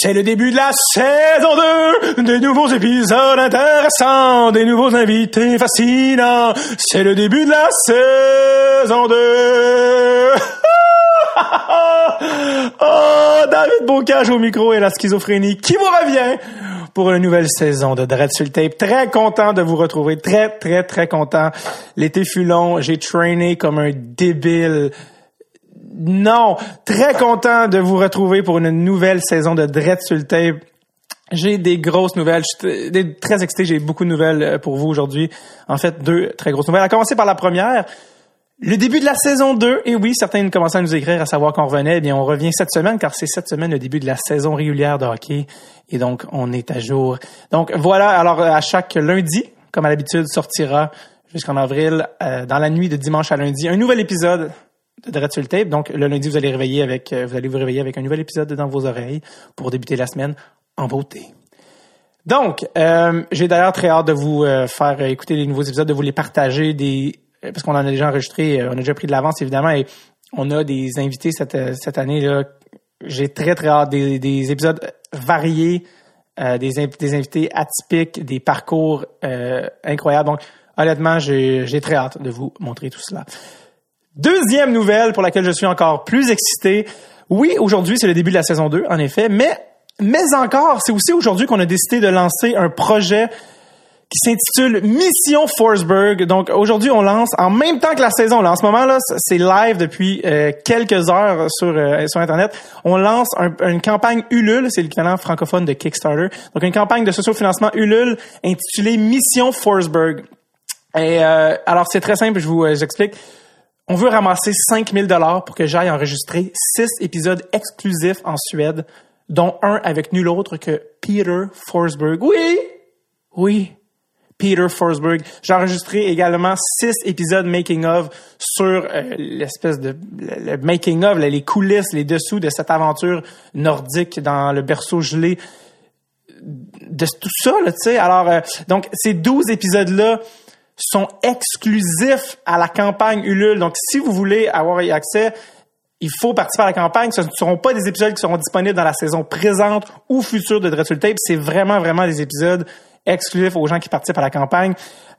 C'est le début de la saison 2, des nouveaux épisodes intéressants, des nouveaux invités fascinants. C'est le début de la saison 2. oh, David Bocage au micro et la schizophrénie qui vous revient pour une nouvelle saison de Dread tape. Très content de vous retrouver, très très très content. L'été fut long, j'ai trainé comme un débile non, très content de vous retrouver pour une nouvelle saison de Dread sur tape. J'ai des grosses nouvelles. Je suis très excité. J'ai beaucoup de nouvelles euh, pour vous aujourd'hui. En fait, deux très grosses nouvelles. À commencer par la première. Le début de la saison 2, et oui, certains commencent à nous écrire à savoir qu'on revenait. Eh bien, on revient cette semaine car c'est cette semaine le début de la saison régulière de hockey. Et donc, on est à jour. Donc, voilà. Alors, à chaque lundi, comme à l'habitude, sortira jusqu'en avril, euh, dans la nuit de dimanche à lundi, un nouvel épisode de sur le tape. Donc, le lundi, vous allez réveiller avec, euh, vous réveiller avec un nouvel épisode dans vos oreilles pour débuter la semaine en beauté. Donc, euh, j'ai d'ailleurs très hâte de vous euh, faire écouter les nouveaux épisodes, de vous les partager, parce qu'on en a déjà enregistré, on a déjà pris de l'avance évidemment, et on a des invités cette, cette année là. J'ai très très hâte des, des épisodes variés, des, des invités atypiques, des parcours incroyables. Donc, honnêtement, j'ai très hâte de vous montrer tout cela. Deuxième nouvelle pour laquelle je suis encore plus excité. Oui, aujourd'hui, c'est le début de la saison 2, en effet, mais, mais encore, c'est aussi aujourd'hui qu'on a décidé de lancer un projet qui s'intitule Mission Forsberg. Donc aujourd'hui, on lance en même temps que la saison. Là, en ce moment là, c'est live depuis euh, quelques heures sur euh, sur internet. On lance une campagne Ulule, c'est l'équivalent francophone de Kickstarter. Donc une campagne de socio-financement Ulule intitulée Mission Forsberg. Et euh, alors c'est très simple, je vous explique. On veut ramasser 5000 dollars pour que j'aille enregistrer six épisodes exclusifs en Suède, dont un avec nul autre que Peter Forsberg. Oui, oui, Peter Forsberg. J'ai enregistré également six épisodes making of sur euh, l'espèce de le making of, les coulisses, les dessous de cette aventure nordique dans le berceau gelé de tout ça, tu sais. Alors, euh, donc ces 12 épisodes là sont exclusifs à la campagne Ulule. Donc, si vous voulez avoir accès, il faut participer à la campagne. Ce ne seront pas des épisodes qui seront disponibles dans la saison présente ou future de Dreadful Tape. C'est vraiment, vraiment des épisodes exclusifs aux gens qui participent à la campagne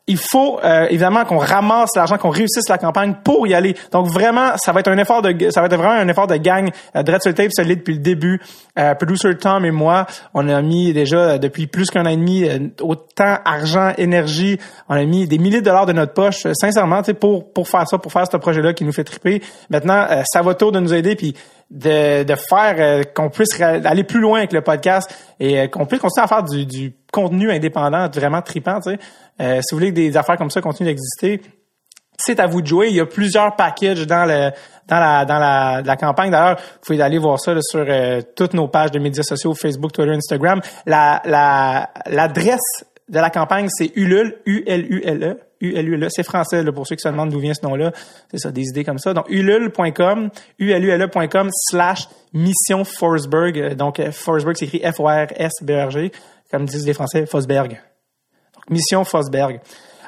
il faut euh, évidemment qu'on ramasse l'argent, qu'on réussisse la campagne pour y aller. Donc vraiment, ça va être un effort de, ça va être vraiment un effort de gang. Euh, sur tape solide depuis le début. Euh, producer Tom et moi, on a mis déjà depuis plus qu'un an et demi autant argent, énergie. On a mis des milliers de dollars de notre poche, sincèrement, pour pour faire ça, pour faire ce projet-là qui nous fait triper. Maintenant, ça va tour de nous aider puis de, de faire qu'on puisse aller plus loin avec le podcast et qu'on puisse continuer à faire du, du contenu indépendant vraiment tripant. Euh, si vous voulez que des affaires comme ça continuent d'exister, c'est à vous de jouer. Il y a plusieurs packages dans le dans la dans la, la campagne. D'ailleurs, vous pouvez aller voir ça sur euh, toutes nos pages de médias sociaux, Facebook, Twitter, Instagram. La la l'adresse de la campagne, c'est Ulule, U-L-U-L-E. U-L-U-L-E, c'est français là, pour ceux qui se demandent d'où vient ce nom-là. C'est ça, des idées comme ça. Donc, ulule.com, U-L-U-L-E.com slash mission Forsberg. Donc, Forsberg s'écrit F-O-R-S-B-R-G, comme disent les Français, Fosberg. Mission Fosberg.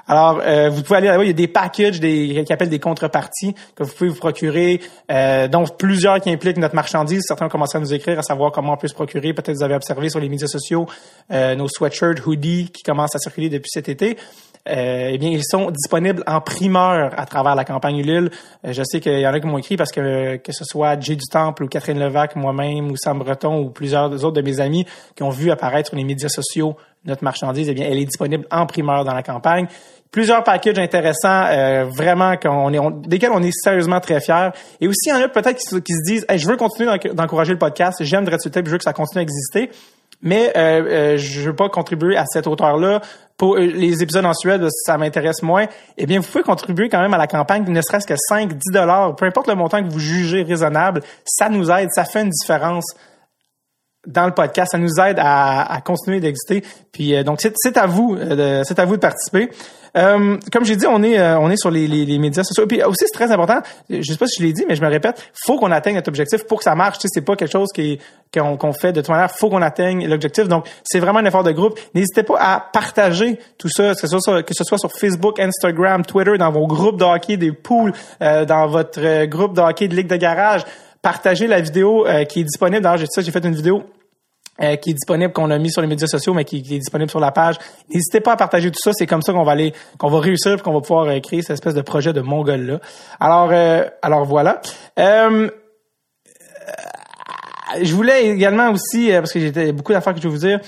Alors, euh, vous pouvez aller là-bas, il y a des packages des, qui appellent des contreparties que vous pouvez vous procurer, euh, dont plusieurs qui impliquent notre marchandise. Certains ont commencé à nous écrire à savoir comment on peut se procurer. Peut-être vous avez observé sur les médias sociaux euh, nos sweatshirts, hoodies qui commencent à circuler depuis cet été. Euh, eh bien, ils sont disponibles en primeur à travers la campagne Ulule. Euh, je sais qu'il y en a qui m'ont écrit parce que que ce soit Jay du Temple ou Catherine Levac, moi-même ou Sam Breton ou plusieurs autres de mes amis qui ont vu apparaître sur les médias sociaux notre marchandise, eh bien, elle est disponible en primeur dans la campagne. Plusieurs packages intéressants, euh, vraiment qu'on est, on, desquels on est sérieusement très fiers. Et aussi, il y en a peut-être qui, se disent, je veux continuer d'encourager le podcast, j'aime Dread je veux que ça continue à exister mais euh, euh, je veux pas contribuer à cette hauteur-là. Pour euh, les épisodes en Suède, ça m'intéresse moins. Eh bien, vous pouvez contribuer quand même à la campagne, ne serait-ce que 5, 10 dollars, peu importe le montant que vous jugez raisonnable, ça nous aide, ça fait une différence dans le podcast, ça nous aide à, à continuer d'exister. Puis euh, donc c'est à vous, c'est à vous de participer. Euh, comme j'ai dit, on est euh, on est sur les, les, les, médias sociaux. Puis aussi, c'est très important. Je sais pas si je l'ai dit, mais je me répète, faut qu'on atteigne notre objectif pour que ça marche. Tu sais, c'est pas quelque chose qui qu'on fait de toute manière. Faut qu'on atteigne l'objectif. Donc, c'est vraiment un effort de groupe. N'hésitez pas à partager tout ça, que ce soit sur, Facebook, Instagram, Twitter, dans vos groupes de hockey, des pools, euh, dans votre groupe de hockey de ligue de garage. Partagez la vidéo qui est disponible. D'ailleurs, j'ai ça, j'ai fait une vidéo euh, qui est disponible, qu'on a mis sur les médias sociaux, mais qui, est disponible sur la page. N'hésitez pas à partager tout ça. C'est comme ça qu'on va aller, qu'on va réussir, qu'on va pouvoir euh, créer cette espèce de projet de mongol là. Alors, euh, alors voilà. je voulais également aussi, parce que j'ai beaucoup d'affaires que je veux vous dire.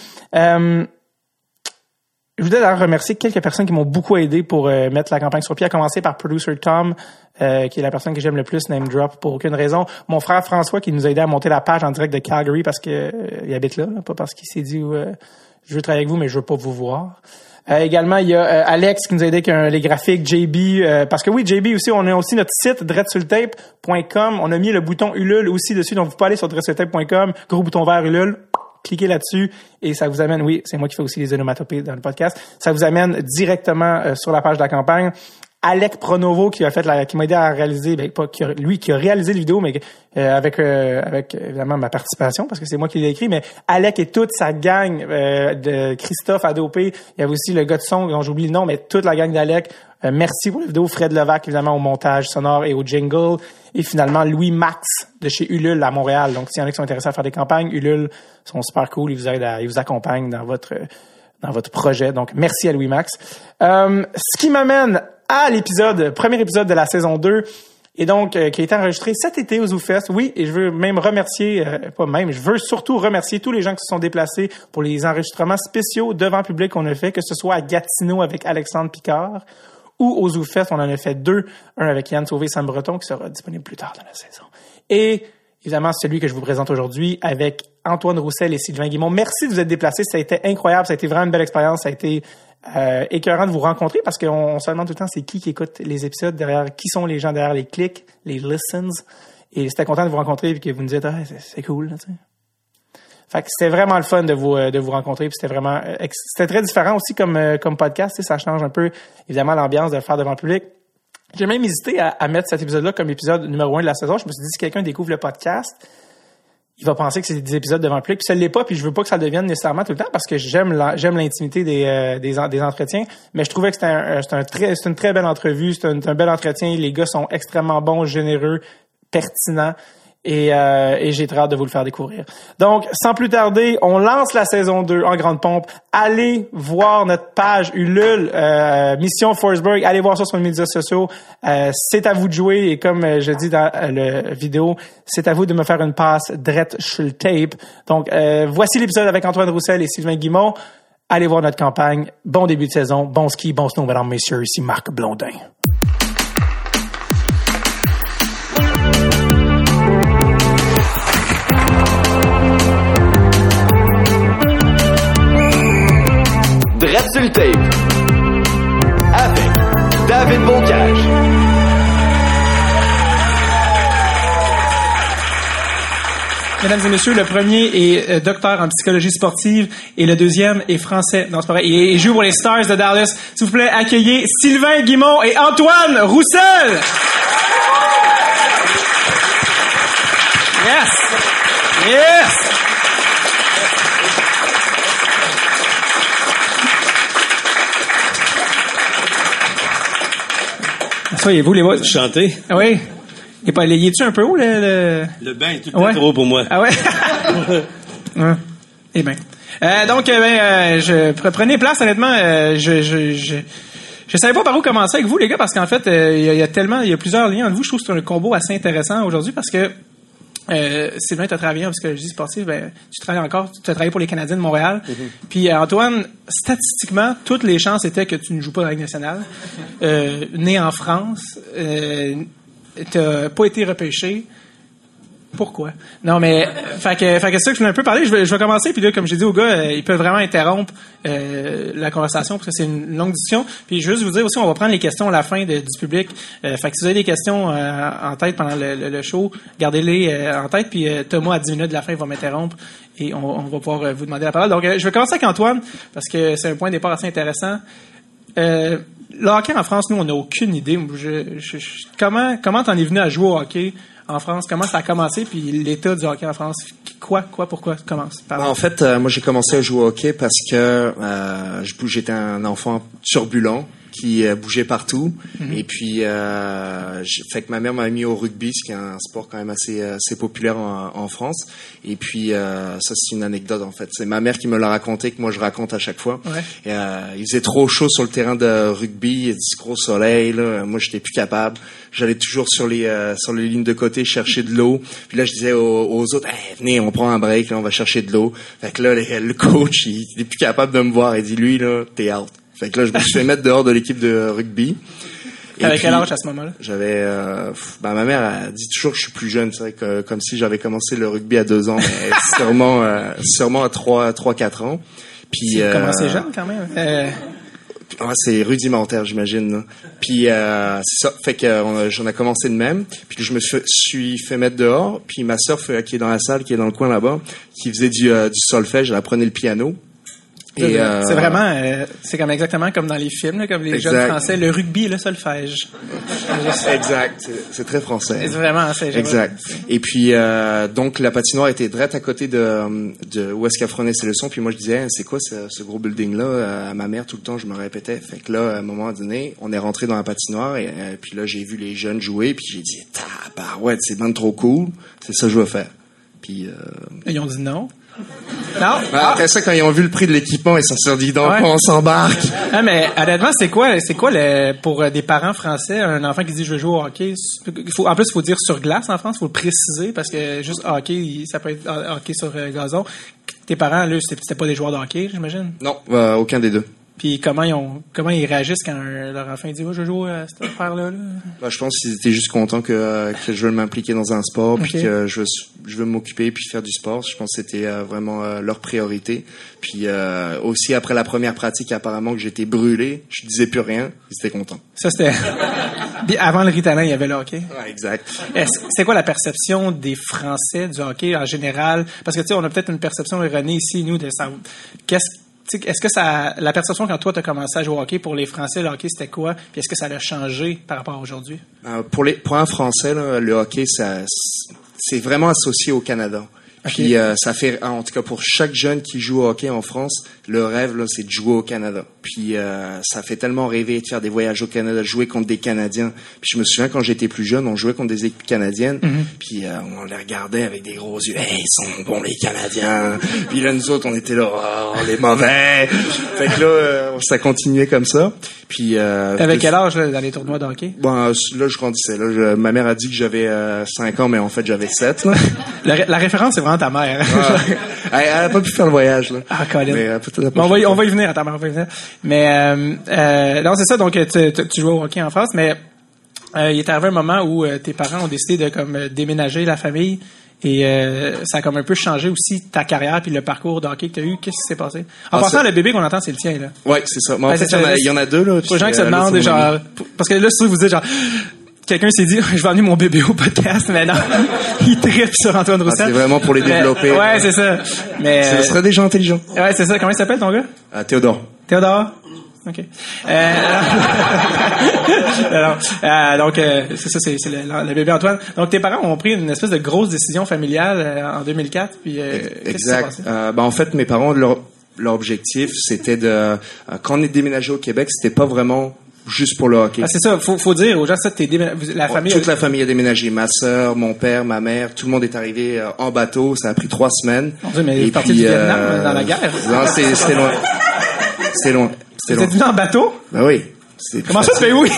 Je voudrais d'ailleurs remercier quelques personnes qui m'ont beaucoup aidé pour mettre la campagne sur pied, à commencer par Producer Tom, euh, qui est la personne que j'aime le plus, name drop, pour aucune raison. Mon frère François qui nous a aidé à monter la page en direct de Calgary parce que euh, il habite là, pas parce qu'il s'est dit euh, je veux travailler avec vous, mais je veux pas vous voir. également, il y a Alex qui nous a aidé avec les graphiques, JB, parce que oui, JB aussi, on a aussi notre site dreadsultape.com. On a mis le bouton Ulule aussi dessus, donc vous pouvez aller sur dreadsultape.com, gros bouton vert Ulule, cliquez là-dessus et ça vous amène, oui, c'est moi qui fais aussi les onomatopées dans le podcast, ça vous amène directement sur la page de la campagne. Alec Pronovo qui a fait la, qui m'a aidé à réaliser, ben, pas lui qui a réalisé la vidéo, mais euh, avec euh, avec évidemment ma participation parce que c'est moi qui l'ai écrit, mais Alec et toute sa gang euh, de Christophe Adopé, il y avait aussi le gars de son dont j'oublie le nom, mais toute la gang d'Alec. Merci pour la vidéo, Fred Levac évidemment au montage sonore et au jingle, et finalement Louis Max de chez Ulule à Montréal. Donc s'il y en a qui sont intéressés à faire des campagnes, Ulule sont super cool, ils vous aident, ils vous accompagnent dans votre dans votre projet. Donc merci à Louis Max. ce qui m'amène à l'épisode, premier épisode de la saison 2 et donc euh, qui a été enregistré cet été au ZooFest. Oui, et je veux même remercier, euh, pas même, je veux surtout remercier tous les gens qui se sont déplacés pour les enregistrements spéciaux devant public qu'on a fait, que ce soit à Gatineau avec Alexandre Picard ou au ZooFest, on en a fait deux, un avec Yann Sauvé Sam Breton qui sera disponible plus tard dans la saison. Et évidemment celui que je vous présente aujourd'hui avec Antoine Roussel et Sylvain Guimont. Merci de vous être déplacés, ça a été incroyable, ça a été vraiment une belle expérience, ça a été euh, écœurant de vous rencontrer parce qu'on se demande tout le temps c'est qui qui écoute les épisodes derrière, qui sont les gens derrière les clics, les listens. Et c'était content de vous rencontrer et que vous nous dites ah, c'est cool. Là, fait que c'était vraiment le fun de vous euh, de vous rencontrer puis c'était vraiment euh, c'était très différent aussi comme euh, comme podcast ça change un peu évidemment l'ambiance de le faire devant le public. J'ai même hésité à, mettre cet épisode là comme épisode numéro un de la saison. Je me suis dit si quelqu'un découvre le podcast il va penser que c'est des épisodes devant le public, puis ça l'est pas, puis je veux pas que ça devienne nécessairement tout le temps parce que j'aime j'aime l'intimité des, des, entretiens, mais je trouvais que c'était un, c'est une très belle entrevue, c'est un, un bel entretien, les gars sont extrêmement bons, généreux, pertinents. Et, euh, et j'ai très hâte de vous le faire découvrir. Donc, sans plus tarder, on lance la saison 2 en grande pompe. Allez voir notre page Ulule, euh, Mission Forsberg. Allez voir ça sur les médias sociaux. Euh, c'est à vous de jouer. Et comme euh, je dis dans la vidéo, c'est à vous de me faire une passe drette sur le tape. Donc, voici l'épisode avec Antoine Roussel et Sylvain Guimont. Allez voir notre campagne. Bon début de saison. Bon ski, bon snow, mesdames, messieurs. Ici Marc Blondin. David Bocage. Mesdames et messieurs, le premier est euh, docteur en psychologie sportive et le deuxième est français. Non, c'est pas vrai. Il, joue pour les Stars de Dallas. S'il vous plaît, accueillez Sylvain Guimont et Antoine Roussel. Yes. Yes. Soyez-vous, les voix. Chanter? Ah oui? Et pas, il est-tu un peu haut, le... Le, le bain est tout ouais? trop pour moi. Ah ouais? ouais. Eh bien. Euh, donc, euh, ben, euh, je prenez place, honnêtement. Je, je, je, je savais pas par où commencer avec vous, les gars, parce qu'en fait, il y, a tellement, il y a plusieurs liens entre vous. Je trouve que c'est un combo assez intéressant aujourd'hui parce que euh, Sylvain, tu as travaillé en psychologie sportive, ben, tu travailles encore, tu as travaillé pour les Canadiens de Montréal. Mm-hmm. Puis euh, Antoine, statistiquement, toutes les chances étaient que tu ne joues pas dans la Ligue nationale. Euh, né en France, euh, tu n'as pas été repêché pourquoi? Non, mais, fait que, que c'est ça que je voulais un peu parler. Je vais, je commencer, puis là, comme j'ai dit aux gars, euh, ils peuvent vraiment interrompre euh, la conversation parce que c'est une longue discussion. Puis juste vous dire aussi, on va prendre les questions à la fin du public. Euh, fait que si vous avez des questions en tête pendant le, le, show, gardez-les en tête. Puis Thomas, à 10 minutes de la fin, va m'interrompre et on, va pouvoir vous demander la parole. Donc, je vais commencer avec Antoine parce que c'est un point de départ assez intéressant. Euh, le hockey en France, nous, on n'a aucune idée. Je, je, comment comment t'en es venu à jouer au hockey? En France? Comment ça a commencé? Puis l'état du hockey en France, quoi, quoi, pourquoi commence? En fait, euh, moi, j'ai commencé à jouer au hockey parce que euh, j'étais un enfant turbulent. Qui euh, bougeait partout. Et puis, euh, fait que ma mère m'a mis au rugby, ce qui est un sport quand même assez, euh, assez populaire en, en France. Et puis, euh, ça c'est une anecdote en fait. C'est ma mère qui me l'a raconté, que moi je raconte à chaque fois. Ouais. Et, euh, il faisait trop chaud sur le terrain de rugby, il y a du gros soleil. Là. Moi, j'étais plus capable. J'allais toujours sur les euh, sur les lignes de côté chercher de l'eau. Puis là, je disais aux, aux autres, Hey, venez, on prend un break, là, on va chercher de l'eau. Fait que là, les- le coach, il, il est plus capable de me voir. Il dit, lui, là, t'es out. Fait que là, je me suis fait mettre dehors de l'équipe de rugby. Puis, quel âge à ce moment-là? J'avais, euh, ben, ma mère a dit toujours que je suis plus jeune, c'est vrai que comme si j'avais commencé le rugby à deux ans, mais sûrement, euh, sûrement à trois, trois, quatre ans. Puis Tu euh, commençais jeune quand même. Euh, ah, c'est rudimentaire, j'imagine. Puis euh, c'est ça, fait que j'en ai commencé de même. Puis je me suis, fait mettre dehors. Puis ma sœur qui est dans la salle, qui est dans le coin là-bas, qui faisait du, du solfège, elle apprenait le piano. Et, euh, c'est vraiment, euh, c'est comme exactement comme dans les films, là, comme les Exact. jeunes français, le rugby et le solfège. Exact, c'est- très français. C'est vraiment, c'est Exact. Et puis euh, donc la patinoire était direct à côté de, de où est-ce qu'apprenait ses leçons. Puis moi je disais Hein, c'est quoi ce, ce gros building là À ma mère tout le temps je me répétais. Fait que là à un moment donné on est rentré dans la patinoire et euh, puis là j'ai vu les jeunes jouer puis j'ai dit ouais c'est ben trop cool. C'est ça que je veux faire. Puis euh, Ils ont dit non? Non? ben, après ça quand ils ont vu le prix de l'équipement ils se sont dit donc Ouais. on s'embarque. Ah, mais honnêtement, c'est quoi, c'est quoi le, pour euh, des parents français, un enfant qui dit je veux jouer au hockey, faut, en plus, il faut dire sur glace en France, il faut le préciser parce que juste hockey, ça peut être euh, hockey sur euh, gazon. Tes parents, là, c'était c'était pas des joueurs de hockey, j'imagine? Non euh, aucun des deux. Puis comment ils ont, comment ils réagissent quand leur enfant dit ouais, je joue à cette affaire-là. Là? Bah, je pense qu'ils étaient juste contents que, euh, que je veux m'impliquer dans un sport, puis que je veux, je veux m'occuper puis faire du sport. Je pense que c'était euh, vraiment euh, leur priorité. Puis euh, aussi après la première pratique, apparemment que j'étais brûlé, je disais plus rien, ils étaient contents. Ça c'était avant le Ritalin, il y avait le hockey. Ouais, exact. C'est quoi la perception des Français du hockey en général? Parce que, tu sais, on a peut-être une perception erronée ici, nous, de ça. Qu'est-ce, est-ce que ça, la perception quand toi, tu as commencé à jouer au hockey, pour les Français, le hockey, c'était quoi? Puis est-ce que ça a changé par rapport à aujourd'hui? Euh, pour les pour un Français, là, le hockey, ça c'est vraiment associé au Canada. Puis euh, ça fait, en tout cas pour chaque jeune qui joue au hockey en France, le rêve là, c'est de jouer au Canada. Puis euh, ça fait tellement rêver de faire des voyages au Canada, de jouer contre des Canadiens. Puis je me souviens quand j'étais plus jeune, on jouait contre des équipes canadiennes. Puis euh, on les regardait avec des gros yeux. Hey, ils sont bons les Canadiens. puis là nous autres, on était là, oh, les mauvais. fait que là, euh, ça continuait comme ça. Puis euh, Avec quel âge, là, dans les tournois de hockey? Bon, euh, là, je grandissais. Là, Je- ma mère a dit que j'avais euh, 5 ans, mais en fait, j'avais 7. Là. La, ré- la référence, c'est vraiment ta mère. elle, elle a pas pu faire le voyage. Là. Ah, Colin. Mais, on, va y, on va y venir, attends, on va y venir. Mais, euh, euh, non, c'est ça, donc, tu, jouais au hockey en France, mais euh, il est arrivé un moment où tes parents ont décidé de comme déménager la famille et euh, ça a comme un peu changé aussi ta carrière puis le parcours de hockey que tu as eu. Qu'est-ce qui s'est passé? En Ah, passant, le bébé qu'on entend, c'est le tien, là. Ouais, c'est ça. Mais en fait, il y, en a, il y en a deux. Là, Pour les gens qui se demandent, genre, parce que là, si vous dites, genre, quelqu'un s'est dit, je vais amener mon bébé au podcast, mais non, il tripe sur Antoine Roussel. Ah, c'est vraiment pour les Mais- développer. ouais, c'est ça. Mais, Ce euh, serait des gens intelligents. ouais, c'est ça. Comment il s'appelle, ton gars? Théodore. Théodore? OK. Euh, alors, euh, donc, euh, c'est ça, c'est, le, le bébé Antoine. Donc, tes parents ont pris une espèce de grosse décision familiale euh, en 2004. Puis, qu'est-ce qui s'est Exact. ben, en fait, mes parents, leur, leur objectif, c'était de... quand on est déménagé au Québec, c'était pas vraiment juste pour le hockey. Ah, c'est ça, faut, faut dire aux gens, ça, t'es la famille. Toute la famille a déménagé. Ma sœur, mon père, ma mère, tout le monde est arrivé euh, en bateau. Ça a pris trois semaines. Mon Dieu, mais Et vous parti puis, du Vietnam, dans la guerre. Non, c'était loin. Loin. C'était Vous loin. êtes venu en bateau? Ben oui. C'est Comment ça, tu fais oui?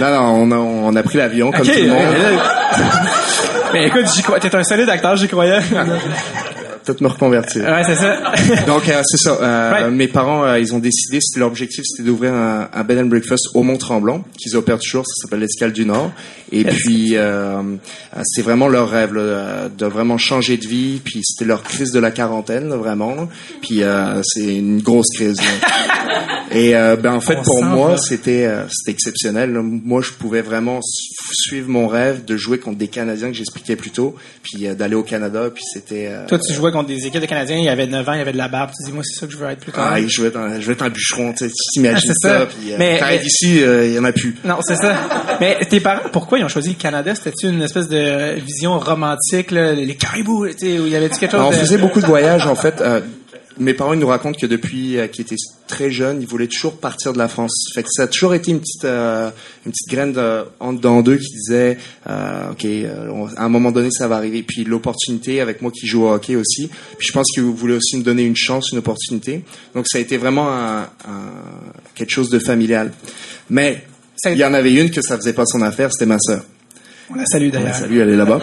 Non, non, on a, on a pris l'avion comme Ok, tout le monde. euh, Mais écoute, j'y crois. T'es un solide acteur, j'y croyais. Peut-être me reconvertir. ouais, c'est ça. Donc euh, c'est ça. Euh. Mes parents, euh, ils ont décidé, c'était leur objectif, c'était d'ouvrir un, un bed and breakfast au Mont Tremblant, qu'ils opèrent toujours. Ça s'appelle l'Escale du Nord. Et puis euh, euh, c'est vraiment leur rêve là, de vraiment changer de vie. Puis c'était leur crise de la quarantaine, là, vraiment. là. Puis euh, c'est une grosse crise. là. Et euh, ben en fait On pour moi c'était euh, c'était exceptionnel. là. Moi je pouvais vraiment su- suivre mon rêve de jouer contre des Canadiens que j'expliquais plus tôt, puis d'aller au Canada. Puis c'était euh, Toi, tu jouais contre des équipes de Canadiens, il y avait 9 ans, il y avait de la barbe. Tu dis, moi, c'est ça que je veux être plus tard. Ah, je vais être un, je vais être un bûcheron, tu t'imagines Ah, ça, ça. puis euh, Mais- ici, euh, il y en a plus. Non, c'est ça. Mais tes parents, pourquoi ils ont choisi le Canada? C'était-tu une espèce de vision romantique, là, les caribous, tu sais, où il y avait quelque chose on de... faisait beaucoup de voyages, en fait. Mes parents ils nous racontent que depuis euh, qu'ils étaient très jeunes, ils voulaient toujours partir de la France. Fait que ça a toujours été une petite euh, une petite graine de, en dedans d'eux qui disait euh, ok euh, à un moment donné ça va arriver. Puis l'opportunité avec moi qui joue au hockey aussi. Puis je pense qu'ils voulaient aussi me donner une chance, une opportunité. Donc ça a été vraiment un, un, quelque chose de familial. Mais il y en avait une que ça faisait pas son affaire, c'était ma sœur. On la salue d'ailleurs. Salut, elle est là-bas.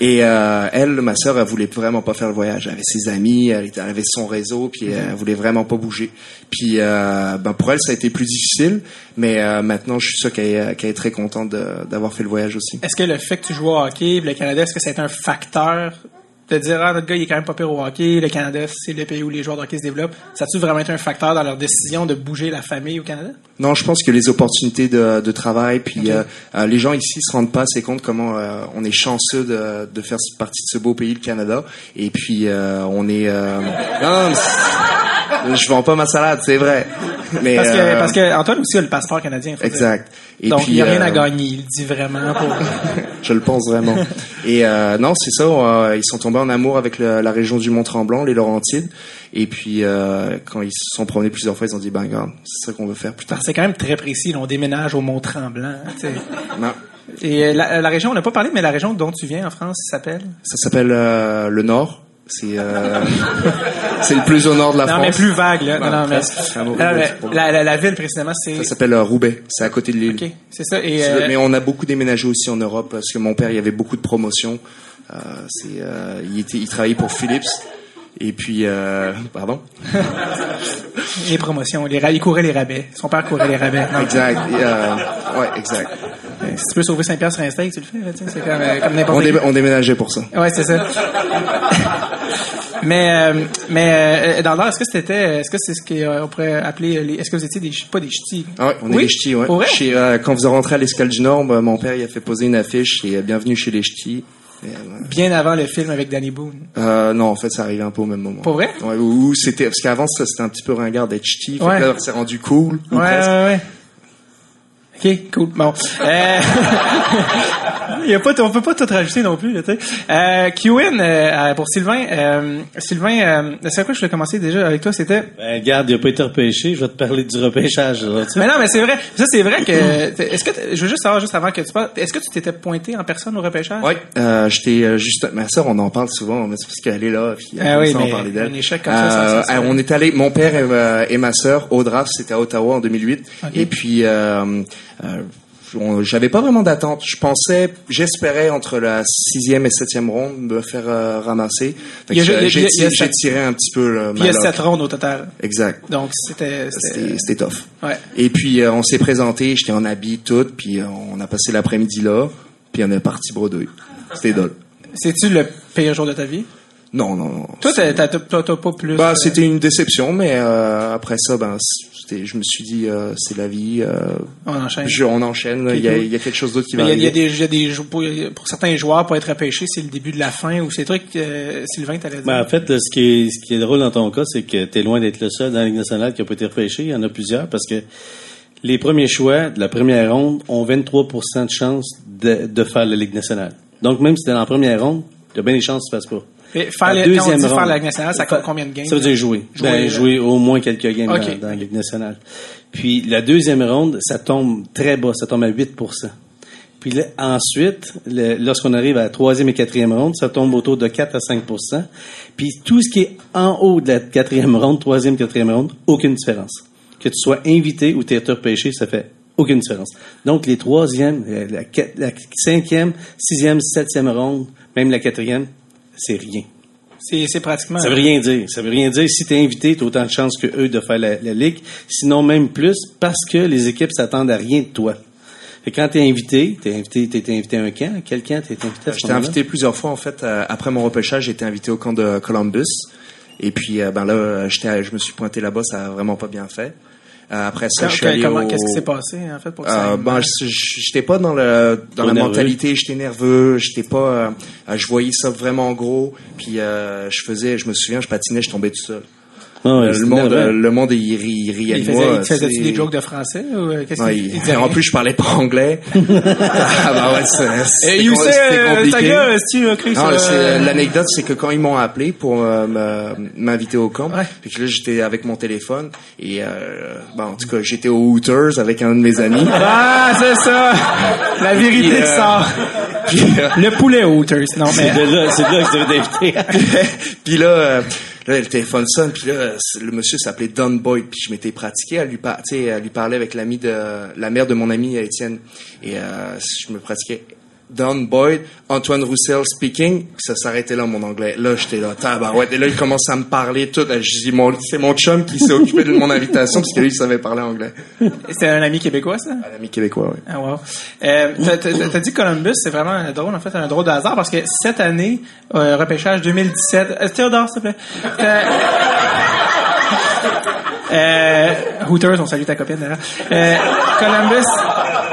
Et euh, elle, ma sœur, elle voulait vraiment pas faire le voyage. Elle avait ses amis, elle, avait son réseau, puis elle voulait vraiment pas bouger. Puis euh, ben pour elle, ça a été plus difficile, mais euh, maintenant, je suis sûr qu'elle est, qu'elle est très contente d'avoir fait le voyage aussi. Est-ce que le fait que tu joues au hockey, le Canada, est-ce que ça a été un facteur de dire, ah, notre gars, il est quand même pas pire au hockey, le Canada, c'est le pays où les joueurs de hockey se développent. Ça a-tu vraiment été un facteur dans leur décision de bouger la famille au Canada? Non, je pense que les opportunités de, de travail, puis euh, euh, les gens ici se rendent pas assez compte comment euh, on est chanceux de, de faire partie de ce beau pays, le Canada. Et puis euh, on est. euh, non, mais c'est- je vends pas ma salade, c'est vrai. Mais Parce que, euh, parce que Antoine aussi a le passeport canadien. faut dire. exact. Et Donc, puis, il n'y a rien euh, à gagner, il dit vraiment. Pour... Je le pense vraiment. Et euh, non, c'est ça. euh, ils sont tombés en amour avec le- la région du Mont-Tremblant, les Laurentides. Et puis, quand ils se sont promenés plusieurs fois, ils ont dit, ben regarde, c'est ça qu'on veut faire plus tard. c'est quand même très précis. on déménage au Mont-Tremblant. Non. Et la, la région, on n'a pas parlé, mais la région dont tu viens en France, s'appelle? Ça s'appelle le Nord. C'est euh, c'est le plus au nord de la non, France. mais plus vague, là. Non, non, mais, Non, pour- la, la, la ville, précisément, c'est... Ça s'appelle euh, Roubaix. C'est à côté de l'île. OK, c'est ça. Et, euh, Mais on a beaucoup déménagé aussi en Europe parce que mon père, il y avait beaucoup de promotions. C'est, il, était, il travaillait pour Philips. Et puis, pardon? les promotions, les il courait les rabais. Son père courait les rabais. Non, Exact. Et, ouais, exact. Si tu peux sauver 5 piastres sur un steak, tu le fais. C'est comme, comme n'importe On, dé- on déménageait pour ça. Ouais, c'est ça. Mais euh, mais euh, dans l'art, est-ce que c'était est-ce que c'est ce qu'on pourrait appeler les est-ce que vous étiez des pas des ch'tis? Ah ouais, on est Oui? les ch'tis, ouais. Pour vrai? Chez, euh, quand vous rentrez à l'escale du Nord, bah, mon père, il a fait poser une affiche et euh, bienvenue chez les ch'tis. Euh, Bien avant le film avec Danny Boone. Euh, non, en fait, ça arrivait un peu au même moment. Pour vrai? Ouais, ou c'était parce qu'avant ça, c'était un petit peu ringard d'être ch'ti. Ouais. c'est rendu cool. ou Ouais, ouais, ouais. OK, cool. Bon. Euh... Il y a pas, on peut pas tout rajouter non plus, là, tu sais. Euh, QN, euh, pour Sylvain, euh, Sylvain, euh, c'est quoi je voulais commencer déjà avec toi, c'était... Ben, regarde, il n'a pas été repêché. Je vais te parler du repêchage. là. Mais non, mais c'est vrai. Ça, c'est vrai que. Est-ce que je veux juste savoir juste avant que tu parles. Est-ce que tu t'étais pointé en personne au repêchage? Euh, j'étais euh, juste. Ma sœur, on en parle souvent, mais c'est parce qu'elle est là. Puis, Ah oui, ça, mais on parlait d'elle. un échec comme ça, ça, ça, ça- euh, on est allé. Mon père et, euh, et ma sœur au draft, c'était à Ottawa en 2008. Ok. Et puis. Euh, j'avais pas vraiment d'attente. Je pensais, j'espérais entre la sixième et septième ronde me faire euh, ramasser. J'ai- tiré- j'ai sept- tiré un petit peu le Puis il y a sept rondes au total. Exact. Donc, c'était. c'était- tough. Ouais. Et puis euh, on s'est présenté, j'étais en habit tout, puis euh, on a passé l'après-midi là, puis on est parti bredouille. C'était dole. C'est-tu le pire jour de ta vie? Non, non, non. Toi, t'as pas plus. Bah, c'était une déception, mais après ça, ben, c'était, je me suis dit, euh, c'est la vie. euh, On enchaîne. je- on enchaîne. Il y, a, cool. il y a quelque chose d'autre qui Mais va il y a, il y a arriver. des, il y a des jou- pour, pour certains joueurs, pour être repêché, c'est le début de la fin ou ces trucs, euh, Sylvain, t'allais dire? Ben, en fait, là, ce, qui est, ce qui est drôle dans ton cas, c'est que tu es loin d'être le seul dans la Ligue nationale qui a pas été repêché. Il y en a plusieurs parce que les premiers choix de la première ronde ont 23% de chance de, de faire la Ligue nationale. Donc, même si tu es dans la première ronde, tu as bien des chances que tu ne fasses pas. Et faire La le, quand on deuxième dit faire ronde. la Ligue nationale, ça compte combien de games? Ça veut dire jouer. Jouer, Ben, jouer au moins quelques games dans, dans la Ligue nationale. Puis la deuxième ronde, ça tombe très bas, ça tombe à 8% Puis là, ensuite, lorsqu'on arrive à la troisième et quatrième ronde, ça tombe autour de 4 à 5% Puis tout ce qui est en haut de la quatrième ronde, troisième, quatrième ronde, aucune différence. Que tu sois invité ou tu été repêché, ça fait aucune différence. Donc les troisièmes, la cinquième, sixième, septième ronde, même la quatrième, c'est rien. C'est, pratiquement. Ça veut rien dire. Ça veut rien dire. Si tu es invité, tu as autant de chances que eux de faire la, la ligue. Sinon, même plus, parce que les équipes s'attendent à rien de toi. Fait que quand tu es invité, tu es invité, t'es invité à un camp. Quel camp tu invité à ce J'étais invité plusieurs fois en fait. euh, après mon repêchage, j'ai été invité au camp de Columbus. Et puis euh, ben là, j'étais, je me suis pointé là-bas, ça a vraiment pas bien fait. Euh, après ça, Quand- je suis allé comment, au- qu'est-ce qui s'est passé, en fait, pour que ça Euh, aille ben, mal? je- je- j'étais pas dans le dans la nerveux. mentalité, j'étais nerveux, j'étais pas, euh, euh, je voyais ça vraiment gros, puis euh, je faisais, je me souviens, je patinais, je tombais tout seul. Ah Euh, le monde, euh, le monde, il, rit, il riait Il de faisait, moi. il faisait-tu tu sais. des jokes de français ou euh, qu'est-ce Ouais, qu'il il- en plus, je parlais pas anglais. ah bah ouais, c'est- euh, ta compliqué. gueule, est-ce que tu as cru Non, ça? c'est- l'anecdote, c'est que quand ils m'ont appelé pour euh, m'inviter au camp, Ouais. puis que là, j'étais avec mon téléphone, et euh, bon, en tout cas, j'étais au Hooters avec un de mes amis. Ah, c'est ça! La vérité Puis, de euh, ça. puis, euh, Le poulet Hooters, non, mais... C'est de là, c'est de là que tu devais t'inviter. puis là, euh, là, le téléphone sonne, puis là, le monsieur s'appelait Don Boyd, puis je m'étais pratiqué à lui, par- à lui parler avec l'ami de la mère de mon ami Étienne, et euh, je me pratiquais. Don Boyd, Antoine Roussel speaking, ça s'arrêtait là mon anglais. Là, j'étais là, tabarouette. Et là, il commence à me parler tout. Je dis, mon, c'est mon chum qui s'est occupé de mon invitation, parce que lui, il savait parler anglais. C'était un ami québécois, ça? Un ami québécois, oui. Ah wow. Euh, t'as- dit Columbus, c'est vraiment drôle, en fait, un drôle de hasard, parce que cette année, euh, repêchage 2017... Euh, Théodore, s'il te plaît. Euh, Hooters, on salue ta copine. Euh, Columbus,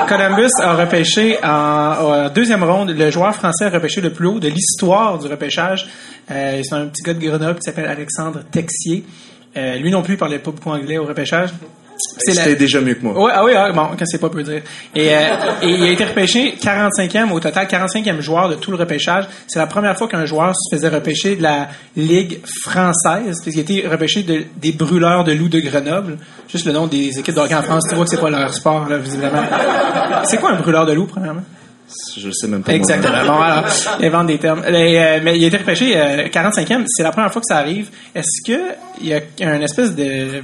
Columbus a repêché en, en deuxième ronde, le joueur français a repêché le plus haut de l'histoire du repêchage. Euh, c'est un petit gars de Grenoble qui s'appelle Alexandre Texier. Euh, lui non plus, il parlait pas beaucoup anglais au repêchage. La- C'était déjà mieux que moi. Ouais, ah oui, ah, bon, quand c'est pas peu dire. Et, euh, et il a été repêché 45e, au total 45e joueur de tout le repêchage. C'est la première fois qu'un joueur se faisait repêcher de la Ligue française, puisqu'il a été repêché de- des brûleurs de loups de Grenoble. Juste le nom des équipes de hockey en France, tu vois que c'est pas leur sport, là, visiblement. C'est quoi un brûleur de loups, premièrement? Je sais même pas. Exactement. Bon, alors, ils inventent des termes. Euh, mais il a été repêché euh, 45e. C'est la première fois que ça arrive. Est-ce que il y a une espèce de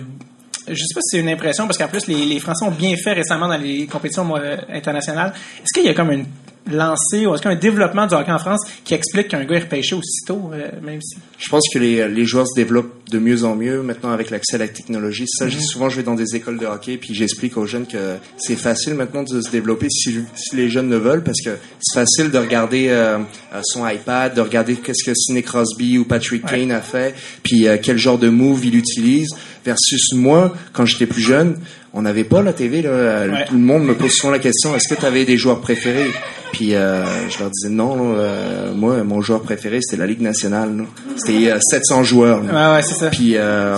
je sais pas si c'est une impression parce qu'en plus les, les Français ont bien fait récemment dans les compétitions internationales. Est-ce qu'il y a comme une lancée ou est-ce qu'il y a un développement du hockey en France qui explique qu'un gars est repêché aussitôt, euh, même si Je pense que les, les joueurs se développent de mieux en mieux maintenant avec l'accès à la technologie. Ça, Mhm. souvent, je vais dans des écoles de hockey puis j'explique aux jeunes que c'est facile maintenant de se développer si, si les jeunes le veulent parce que c'est facile de regarder euh, euh, son iPad, de regarder qu'est-ce que Sidney Crosby ou Patrick Kane a fait, puis euh, quel genre de move il utilise versus moi quand j'étais plus jeune. On n'avait pas la TV là. Euh, Ouais. Tout le monde me pose souvent la question est-ce que tu avais des joueurs préférés? Puis euh, je leur disais non. là, euh, moi, mon joueur préféré c'était la Ligue nationale. C'était euh, 700 joueurs. là. Ouais, ouais, c'est ça. Puis euh,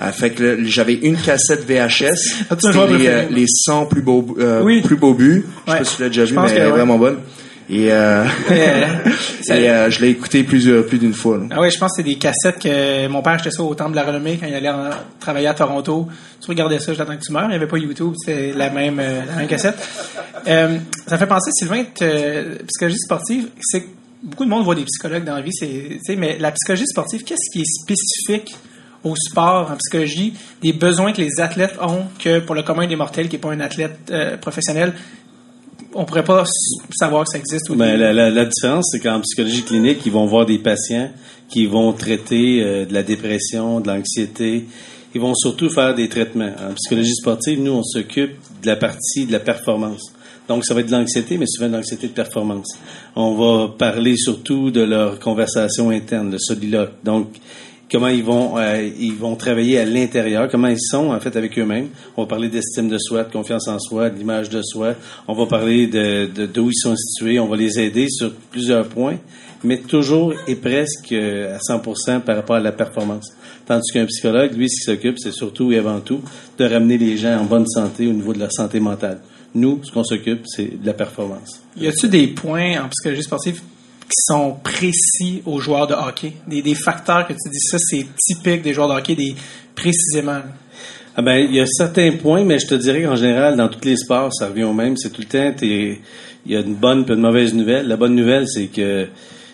euh, fait que j'avais une cassette VHS. C'était les, préféré? euh, les 100 plus beaux euh, Oui. plus beaux buts. Je sais pas si tu l'as déjà vu, mais que elle est vraiment bonne. Et, euh, Euh, ça- et euh, je l'ai écouté plusieurs plus d'une fois. là. Ah oui, je pense que c'est des cassettes que mon père achetait ça au Temple de la Renommée quand il allait en- travailler à Toronto. Tu regardais ça, j'attends que tu meurs. Il n'y avait pas YouTube, c'était la même, euh, la même cassette. Ça me fait penser, Sylvain, que psychologie sportive, c'est beaucoup de monde voit des psychologues dans la vie, c'est, mais la psychologie sportive, qu'est-ce qui est spécifique au sport, en psychologie, des besoins que les athlètes ont que pour le commun des mortels, qui n'est pas un athlète euh, professionnel, on pourrait pas savoir que ça existe. Ou Ben, la- la différence, c'est qu'en psychologie clinique, ils vont voir des patients qui vont traiter euh, de la dépression, de l'anxiété. Ils vont surtout faire des traitements. En psychologie sportive, nous, on s'occupe de la partie de la performance. Donc, ça va être de l'anxiété, mais souvent de l'anxiété de performance. On va parler surtout de leur conversation interne, le soliloque. Donc, comment ils vont euh, ils vont travailler à l'intérieur, comment ils sont en fait avec eux-mêmes. On va parler d'estime de soi, de confiance en soi, de l'image de soi. On va parler de de- d'où ils sont situés. On va les aider sur plusieurs points, mais toujours et presque euh, à 100% par rapport à la performance. Tandis qu'un psychologue, lui, ce qui s'occupe, c'est surtout et avant tout de ramener les gens en bonne santé au niveau de leur santé mentale. Nous, ce qu'on s'occupe, c'est de la performance. Y a-tu des points en psychologie sportive qui sont précis aux joueurs de hockey? Des, facteurs que tu dis ça, c'est typique des joueurs de hockey, des précisément. Ah ben, il y a certains points, mais je te dirais qu'en général, dans tous les sports, ça revient au même. C'est tout le temps, il y a une bonne et une mauvaise nouvelle. La bonne nouvelle, c'est que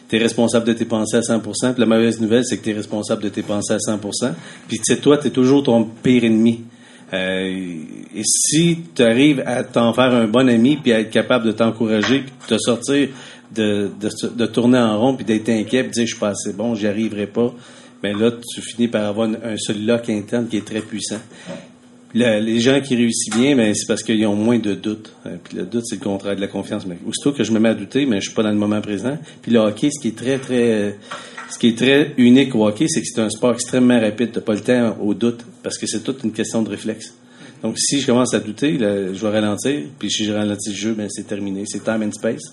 tu es responsable de tes pensées à 100%. Puis la mauvaise nouvelle, c'est que tu es responsable de tes pensées à 100%. Puis tu sais, toi, tu es toujours ton pire ennemi. Euh, et si tu arrives à t'en faire un bon ami, puis à être capable de t'encourager, puis de te sortir, de, de, tourner en rond, puis d'être inquiet, puis de dire je suis pas assez bon, j'y arriverai pas, ben là, tu finis par avoir un, un soliloque interne qui est très puissant. Le- les gens qui réussissent bien, ben, c'est parce qu'ils ont moins de doutes. Euh, Puis le doute, c'est le contraire de la confiance. Mais aussitôt que je me mets à douter, mais je suis pas dans le moment présent. Puis le hockey, ce qui est très, très, euh, qui est unique au hockey, c'est que c'est un sport extrêmement rapide. T'as pas le temps au doute parce que c'est toute une question de réflexe. Donc, si je commence à douter, je vais ralentir. Puis si je ralentis le jeu, ben, c'est terminé. C'est time and space.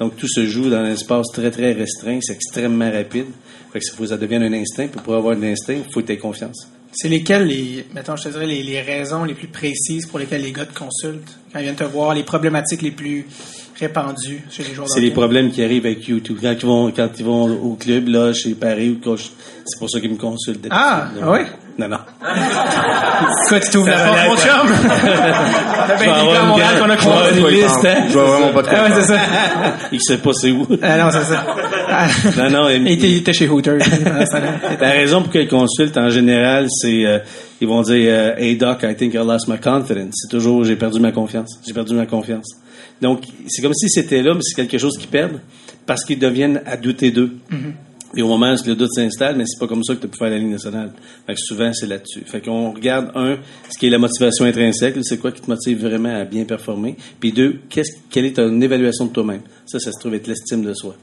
Donc, tout se joue dans un espace très, très restreint. C'est extrêmement rapide. Fait que ça, faut un instinct. Puis pour avoir un instinct, il faut que tu aies confiance. C'est lesquelles, les, mettons, je te dirais, les, les raisons les plus précises pour lesquelles les gars te consultent quand ils viennent te voir, les problématiques les plus répandues chez les joueurs de C'est les problèmes qui arrivent avec YouTube. Quand ils vont, quand ils vont au club, là, chez Paris, ou c'est pour ça qu'ils me consultent. Ah, ah ouais? Non, non. Écoute, tu t'ouvres la porte, mon chum! T'as vais bien des avoir gars à Montréal qu'on a je vais avoir croisés. Je vois vraiment pas de quoi Ah ouais, il c'est ça. Il sait pas c'est où. Ah non, c'est ça. Ah. Non, non, il- était chez Hooters. La raison pour qu'ils consultent, en général, c'est euh, ils vont dire euh, Hey doc, I think I lost my confidence. C'est toujours j'ai perdu ma confiance. J'ai perdu ma confiance. Donc, c'est comme si c'était là, mais c'est quelque chose qu'ils perdent parce qu'ils deviennent à douter d'eux. Et au moment où le doute s'installe, mais c'est pas comme ça que tu peux faire la ligne nationale. Fait que souvent, c'est là-dessus. Fait qu'on regarde, un, ce qui est la motivation intrinsèque, c'est quoi qui te motive vraiment à bien performer? Puis deux, qu'est-ce, quelle est ton évaluation de toi-même? Ça, ça se trouve être l'estime de soi.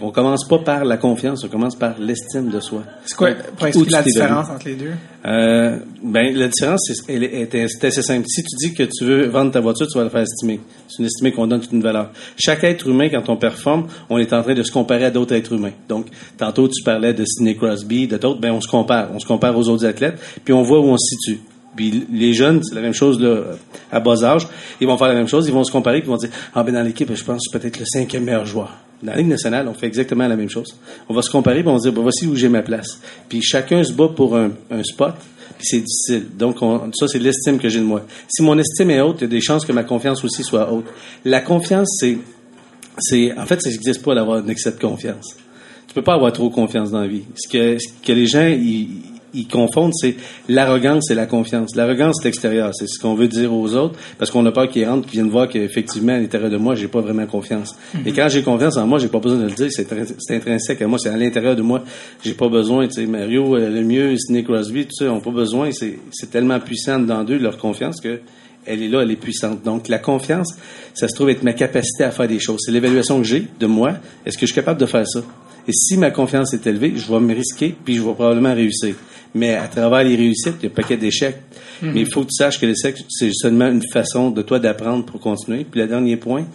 Qu'on commence pas par la confiance, on commence par l'estime de soi. C'est quoi, pour expliquer la différence entre les deux? Euh, ben, la différence, c'est, elle est, est- assez simple. Si tu dis que tu veux vendre ta voiture, tu vas la faire estimer. C'est une estimée qu'on donne toute une valeur. Chaque être humain, quand on performe, on est en train de se comparer à d'autres êtres humains. Donc, tantôt, tu parlais de Sidney Crosby, de d'autres, ben, on se compare. On se compare aux autres athlètes, puis on voit où on se situe. Puis les jeunes, c'est la même chose là, à bas âge. Ils vont faire la même chose. Ils vont se comparer, puis ils vont dire ah ben dans l'équipe, je pense que c'est peut-être le cinquième meilleur joueur. Dans la Ligue nationale, on fait exactement la même chose. On va se comparer, puis on va dire ben, voici où j'ai ma place. Puis chacun se bat pour un, spot, puis c'est difficile. Donc on- ça, c'est l'estime que j'ai de moi. Si mon estime est haute, il y a des chances que ma confiance aussi soit haute. La confiance, c'est c'est en fait ça n'existe pas d'avoir un excès de confiance. Tu peux pas avoir trop confiance dans la vie. Ce que, ce que les gens ils, ils confondent, c'est l'arrogance et la confiance. L'arrogance, c'est l'extérieur, c'est ce qu'on veut dire aux autres, parce qu'on a peur qu'ils rentrent, qu'ils viennent voir qu'effectivement à l'intérieur de moi, j'ai pas vraiment confiance. Et quand j'ai confiance en moi, j'ai pas besoin de le dire, c'est trin- c'est intrinsèque à moi, c'est à l'intérieur de moi. J'ai pas besoin, tu sais, Mario, euh, le mieux, Sidney Crosby, tout ça, ont pas besoin. C'est c'est tellement puissant dans d'eux leur confiance que elle est là, elle est puissante. Donc, la confiance, ça se trouve être ma capacité à faire des choses. C'est l'évaluation que j'ai de moi. Est-ce que je suis capable de faire ça? Et si ma confiance est élevée, je vais me risquer, puis je vais probablement réussir. Mais à travers les réussites, il y a un paquet d'échecs. Mais il faut que tu saches que l'échec, c'est seulement une façon de toi d'apprendre pour continuer. Puis le dernier point,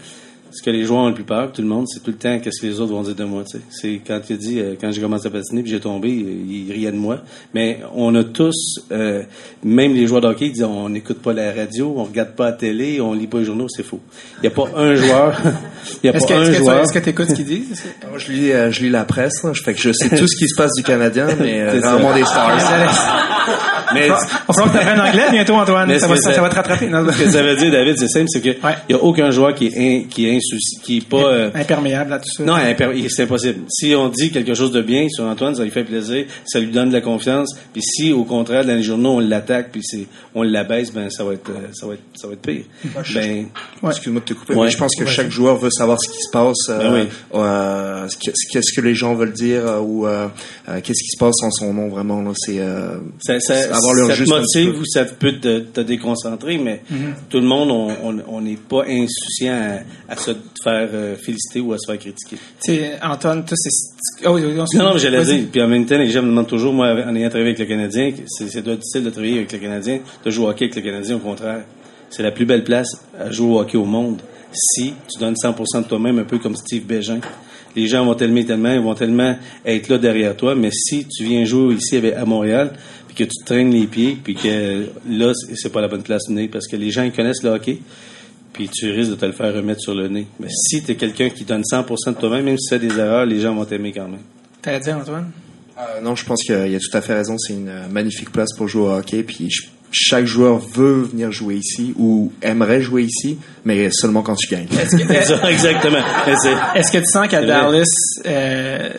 ce que les joueurs ont le plus peur, tout le monde, c'est tout le temps qu'est-ce que les autres vont dire de moi. tu sais. C'est quand tu dit, euh, quand j'ai commencé à patiner puis j'ai tombé, euh, ils riaient de moi. Mais on a tous, euh, même les joueurs de hockey, ils disent on n'écoute pas la radio, on regarde pas la télé, on lit pas les journaux, c'est faux. Il n'y a pas un joueur, il y a Est-ce pas que, un est-ce que tu- joueur. est-ce que tu écoutes ce qu'ils disent? Moi, je lis, euh, je lis la presse, là. Je fais que je sais tout ce qui se passe du Canadien, mais euh, C'est ça. rarement des stars. Mais Il va que tu apprennes anglais bientôt, Antoine. Mais Ça va, ça, ça- va te rattraper. Non, ce que ça veut dire, David, c'est simple, c'est que il Ouais. y a aucun joueur qui est in- qui est insouci, qui est pas euh, Imperméable à tout ça. Non, imper- c'est impossible. Si on dit quelque chose de bien sur Antoine, ça lui fait plaisir, ça lui donne de la confiance. Puis si, au contraire, dans les journaux, on l'attaque, puis on l'abaisse, ben ça va être, euh, ça va être, ça va être pire. Ben, Excuse-moi de te couper, Ouais. mais je pense que chaque joueur veut savoir ce qui se passe, euh, Ben euh, qu'est-ce que les gens veulent dire euh, ou qu'est-ce qui se passe en son nom vraiment. Là, c'est euh, ça, ça, c'est avoir ça te juste motive ou ça peut te, te déconcentrer, mais tout le monde, on- n'est pas insouciant à, à se faire euh, féliciter ou à se faire critiquer. Tu sais, Antoine, toi, c'est. Oh, oui, oui, on- Non, non, mais j'allais dire. Puis en même temps, les gens me demandent toujours, moi, en ayant travaillé avec le Canadien, c'est c'est difficile de travailler avec le Canadien, de jouer au hockey avec le Canadien, au contraire. C'est la plus belle place à jouer au hockey au monde. Si tu donnes 100% de toi-même, un peu comme Steve Bégin. Les gens vont t'aimer tellement, ils vont tellement être là derrière toi, mais si tu viens jouer ici à Montréal, que tu te traînes les pieds, puis que là, c'est- pas la bonne place de venir, parce que les gens, ils connaissent le hockey, puis tu risques de te le faire remettre sur le nez. Mais si tu es quelqu'un qui donne 100% de toi-même, même si tu fais des erreurs, les gens vont t'aimer quand même. T'allais dire, Antoine? Euh, non, je pense qu'il y a- il y a tout à fait raison. C'est une euh, magnifique place pour jouer au hockey. Puis je- chaque joueur veut venir jouer ici ou aimerait jouer ici, mais seulement quand tu gagnes. Est-ce que, exactement. Est-ce que tu sens qu'à Dallas, euh,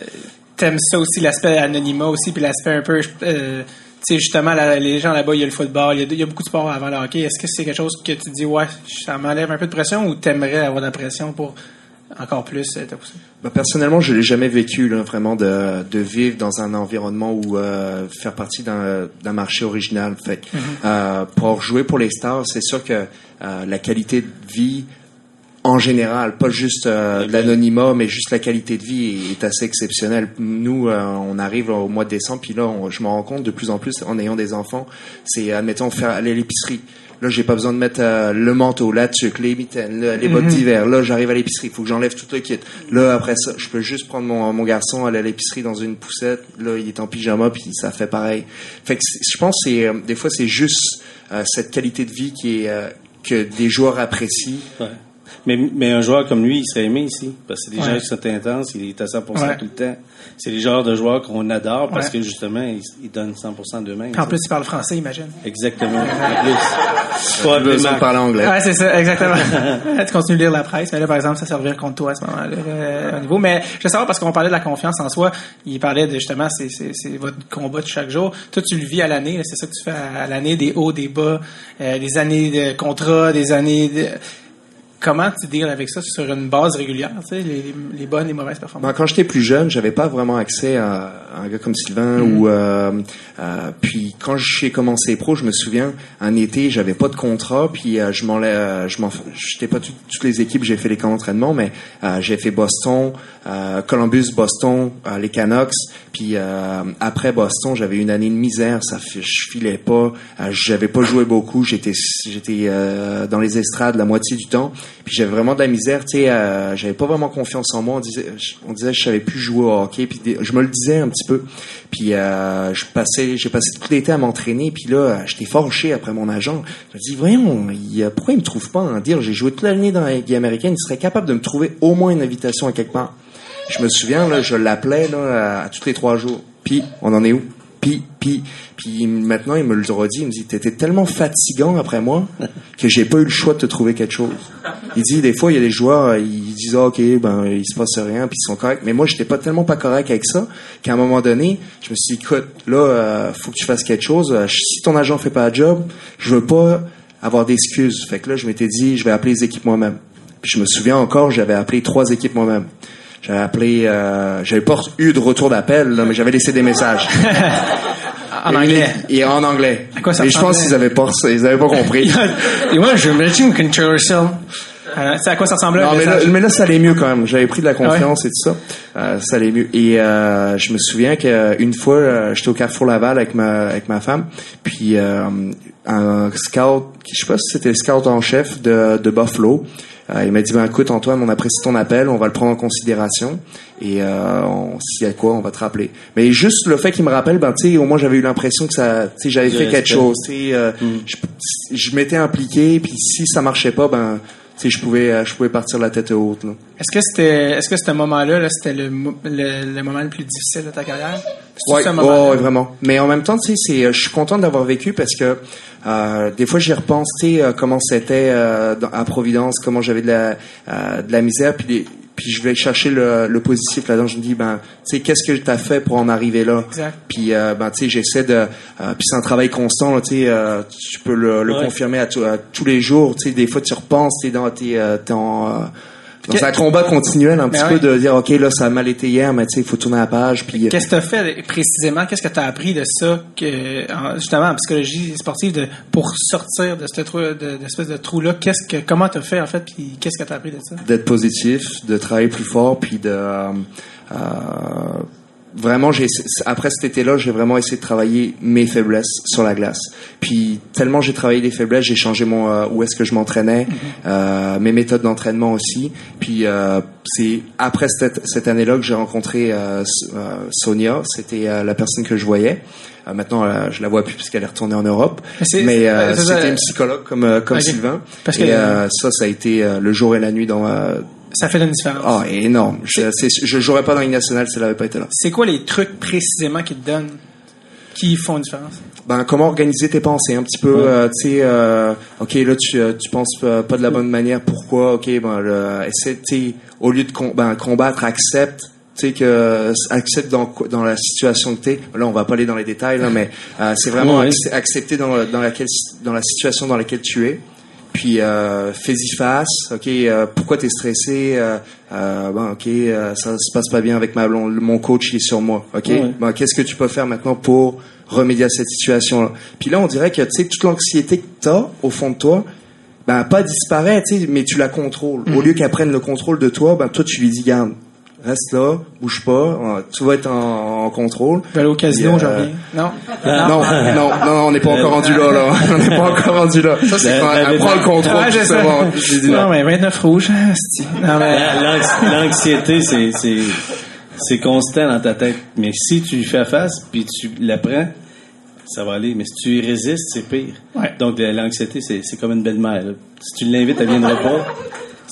t'aimes ça aussi, l'aspect anonymat aussi, puis l'aspect un peu, euh, sais, justement, la- les gens là-bas, il y a le football, il y a, il y a beaucoup de sports avant le hockey. Est-ce que c'est quelque chose que tu dis, ouais, ça m'enlève un peu de pression ou t'aimerais avoir de la pression pour encore plus te pousser? Bah, personnellement, je l'ai jamais vécu là, vraiment de, de vivre dans un environnement où euh, faire partie d'un d'un marché original. Fait que, euh, pour jouer pour les stars, c'est sûr que euh, la qualité de vie en général, pas juste euh, de l'anonymat, mais juste la qualité de vie est, est assez exceptionnelle. Nous, euh, on arrive au mois de décembre, puis là, on- je me rends compte de plus en plus en ayant des enfants, c'est admettons faire aller à l'épicerie. Là, j'ai pas besoin de mettre euh, le manteau, la tuque, les mitaines, le- les bottes d'hiver. Là, j'arrive à l'épicerie, il faut que j'enlève tout le kit. Là, après ça, je peux juste prendre mon, mon garçon, aller à l'épicerie dans une poussette. Là, il est en pyjama, puis ça fait pareil. Fait que c'est- je pense que c'est euh, des fois c'est juste euh, cette qualité de vie qui est euh, que des joueurs apprécient. Ouais. Mais, mais un joueur comme lui, il serait aimé ici. Parce que c'est des Ouais. gens qui sont intenses, il est à 100% Ouais. tout le temps. C'est les genres de joueurs qu'on adore parce Ouais. que justement, ils, ils donnent 100% d'eux-mêmes. Puis en plus, il parle français, imagine. Exactement. En plus. Pas besoin de parler anglais. Ouais, c'est ça, exactement. tu continues de lire la presse, mais là, par exemple, ça servirait contre toi à ce moment-là, euh, au niveau. Mais je veux savoir, parce qu'on parlait de la confiance en soi, il parlait de, justement, c'est, c'est, c'est votre combat de chaque jour. Toi, tu le vis à l'année, là, c'est ça que tu fais à, à l'année, des hauts, des bas, euh, des années de contrat, des années de... Comment tu deals avec ça sur une base régulière, tu sais, les, les bonnes et mauvaises performances? Ben, quand j'étais plus jeune, j'avais pas vraiment accès à, à un gars comme Sylvain Mm. ou euh, euh, puis quand j'ai commencé pro, je me souviens un été, j'avais pas de contrat, puis euh, je m'en euh, je m'en j'étais pas tout- toutes les équipes, j'ai fait les camps d'entraînement, mais euh, j'ai fait Boston, euh, Columbus, Boston, euh, les Canucks, puis euh, après Boston, j'avais une année de misère, ça je filais pas, euh, j'avais pas joué beaucoup, j'étais j'étais euh, dans les estrades la moitié du temps, puis j'avais vraiment de la misère, tu sais, j'avais pas vraiment confiance en moi, on disait on disait que je savais plus jouer au hockey, puis je me le disais un petit peu. Puis euh, je passais j'ai passé tout l'été à m'entraîner, puis là j'étais fâché après mon agent. Je me dis voyons, il, pourquoi il me trouve pas dire? J'ai joué toute l'année dans la Ligue américaine, il serait capable de me trouver au moins une invitation à quelque part. Je me souviens, là, je l'appelais à, à tous les trois jours. Puis, on en est où? Puis, puis, puis maintenant, il me le redit. Il me dit, t'étais tellement fatigant après moi que j'ai pas eu le choix de te trouver quelque chose. Il dit, des fois, il y a des joueurs, euh, ils disent, ah, ok, ben, il se passe rien, puis ils sont corrects. Mais moi, j'étais pas tellement pas correct avec ça qu'à un moment donné, je me suis dit, écoute, là, euh, faut que tu fasses quelque chose. Euh, Si ton agent fait pas le job, je veux pas avoir d'excuses. Fait que là, je m'étais dit, je vais appeler les équipes moi-même. Puis je me souviens encore, j'avais appelé trois équipes moi-même. J'avais appelé, euh, j'avais pas eu de retour d'appel, là, mais j'avais laissé des messages. En anglais. Et en anglais. À quoi ça Et je pense qu'ils avaient pas, ils avaient pas compris. Et moi, je me dis que Churchill. Euh, c'est à quoi ça ressemblait? Non, mais là, message? mais là, ça allait mieux quand même. J'avais pris de la confiance et tout ça. Euh, ça allait mieux. Et euh, je me souviens qu'une fois, euh, j'étais au Carrefour Laval avec ma avec ma femme, puis euh, un scout, je sais pas si c'était le scout en chef de, de Buffalo. Euh, il m'a dit ben écoute Antoine, on apprécie ton appel, on va le prendre en considération et euh, s'il y a quoi, on va te rappeler. Mais juste le fait qu'il me rappelle, ben tu sais, au moins j'avais eu l'impression que ça, tu sais, j'avais fait quelque chose. Tu sais, euh, je, je m'étais impliqué, puis si ça marchait pas, ben sais, je pouvais, euh, je pouvais partir la tête haute. Est-ce que c'était, est-ce que ce moment-là, là, c'était le, le, le moment le plus difficile de ta carrière? Ouais, vraiment. Mais en même temps, tu sais, c'est, euh, je suis content d'avoir vécu parce que euh, des fois, j'y repense, tu sais, comment c'était euh, à Providence, comment j'avais de la, euh, de la misère, puis, puis je vais chercher le, le positif là-dedans. Je me dis, ben, tu sais, qu'est-ce que t'as fait pour en arriver là? Exact. Puis, euh, ben, tu sais, j'essaie de, euh, puis c'est un travail constant, tu sais, euh, tu peux le, le Ouais. confirmer à, à tous les jours. Tu sais, des fois, tu repenses, t'es dans, t'es, euh, t'es en euh, Que- un combat continuel, un petit peu de dire, ok, là, ça a mal été hier, mais tu sais, il faut tourner la page, puis. Qu'est-ce que tu as fait précisément? Qu'est-ce que tu as appris de ça, que, en- justement, en psychologie sportive, de, pour sortir de cette trou, de, espèce de trou-là? Qu'est-ce que, comment tu as fait, en fait, puis qu'est-ce que tu as appris de ça? d'être positif, de travailler plus fort, puis de euh, euh, vraiment j'ai après cet été-là, j'ai vraiment essayé de travailler mes faiblesses sur la glace. Puis tellement j'ai travaillé les faiblesses, j'ai changé mon euh, où est-ce que je m'entraînais, euh, mes méthodes d'entraînement aussi. Puis euh, c'est après cette, cette année-là que j'ai rencontré euh, euh, Sonia, c'était euh, la personne que je voyais. Euh, maintenant, je la vois plus puisqu'elle est retournée en Europe. Mais c'est- Mais c'était une psychologue comme comme. Sylvain. Parce et que- euh, ça, ça a été euh, le jour et la nuit dans Ça fait une différence. ah, énorme. Je, je jouerais pas dans une nationale si elle avait pas été là. C'est quoi les trucs précisément qui te donnent, qui font une différence? Ben, comment organiser tes pensées un petit peu, euh, tu sais, euh, ok, là, tu, euh, tu penses pas, de la bonne manière, pourquoi, ok, ben, le, essaie, au lieu de com- ben, combattre, accepte, tu sais, que, accepte dans, dans la situation que t'es. Là, on va pas aller dans les détails, là, mais, euh, c'est vraiment Ouais. accepter dans, dans laquelle, dans la situation dans laquelle tu es. Puis euh, fais-y face, ok. euh, pourquoi t'es stressé euh, euh, Bon, ok, euh, ça se passe pas bien avec ma blonde. Mon coach il est sur moi, ok. Ouais. Bon, qu'est-ce que tu peux faire maintenant pour remédier à cette situation-là? Puis là, on dirait que tu sais toute l'anxiété que t'as au fond de toi, ben pas disparaît, tu sais, mais tu la contrôles. Mm. Au lieu qu'elle prenne le contrôle de toi, ben toi tu lui dis garde, reste là, bouge pas, euh, tu vas être en, en contrôle. Je vais aller au casino, Puis, je euh, reviens. Non? Non, non, non, on n'est pas encore rendu là, là. On n'est pas encore rendu là. Ça, c'est quand ben, elle prend le contrôle, Ah, c'est bon. J'ai dit Non, non. mais 29 rouges. hein. Non, mais... L'anx- L'anxiété, c'est, c'est, c'est constant dans ta tête. Mais si tu lui fais face, puis tu la prends, ça va aller. Mais si tu y résistes, c'est pire. Ouais. Donc, la- l'anxiété, c'est, c'est comme une belle-mère. là. Si tu l'invites, elle viendra pas.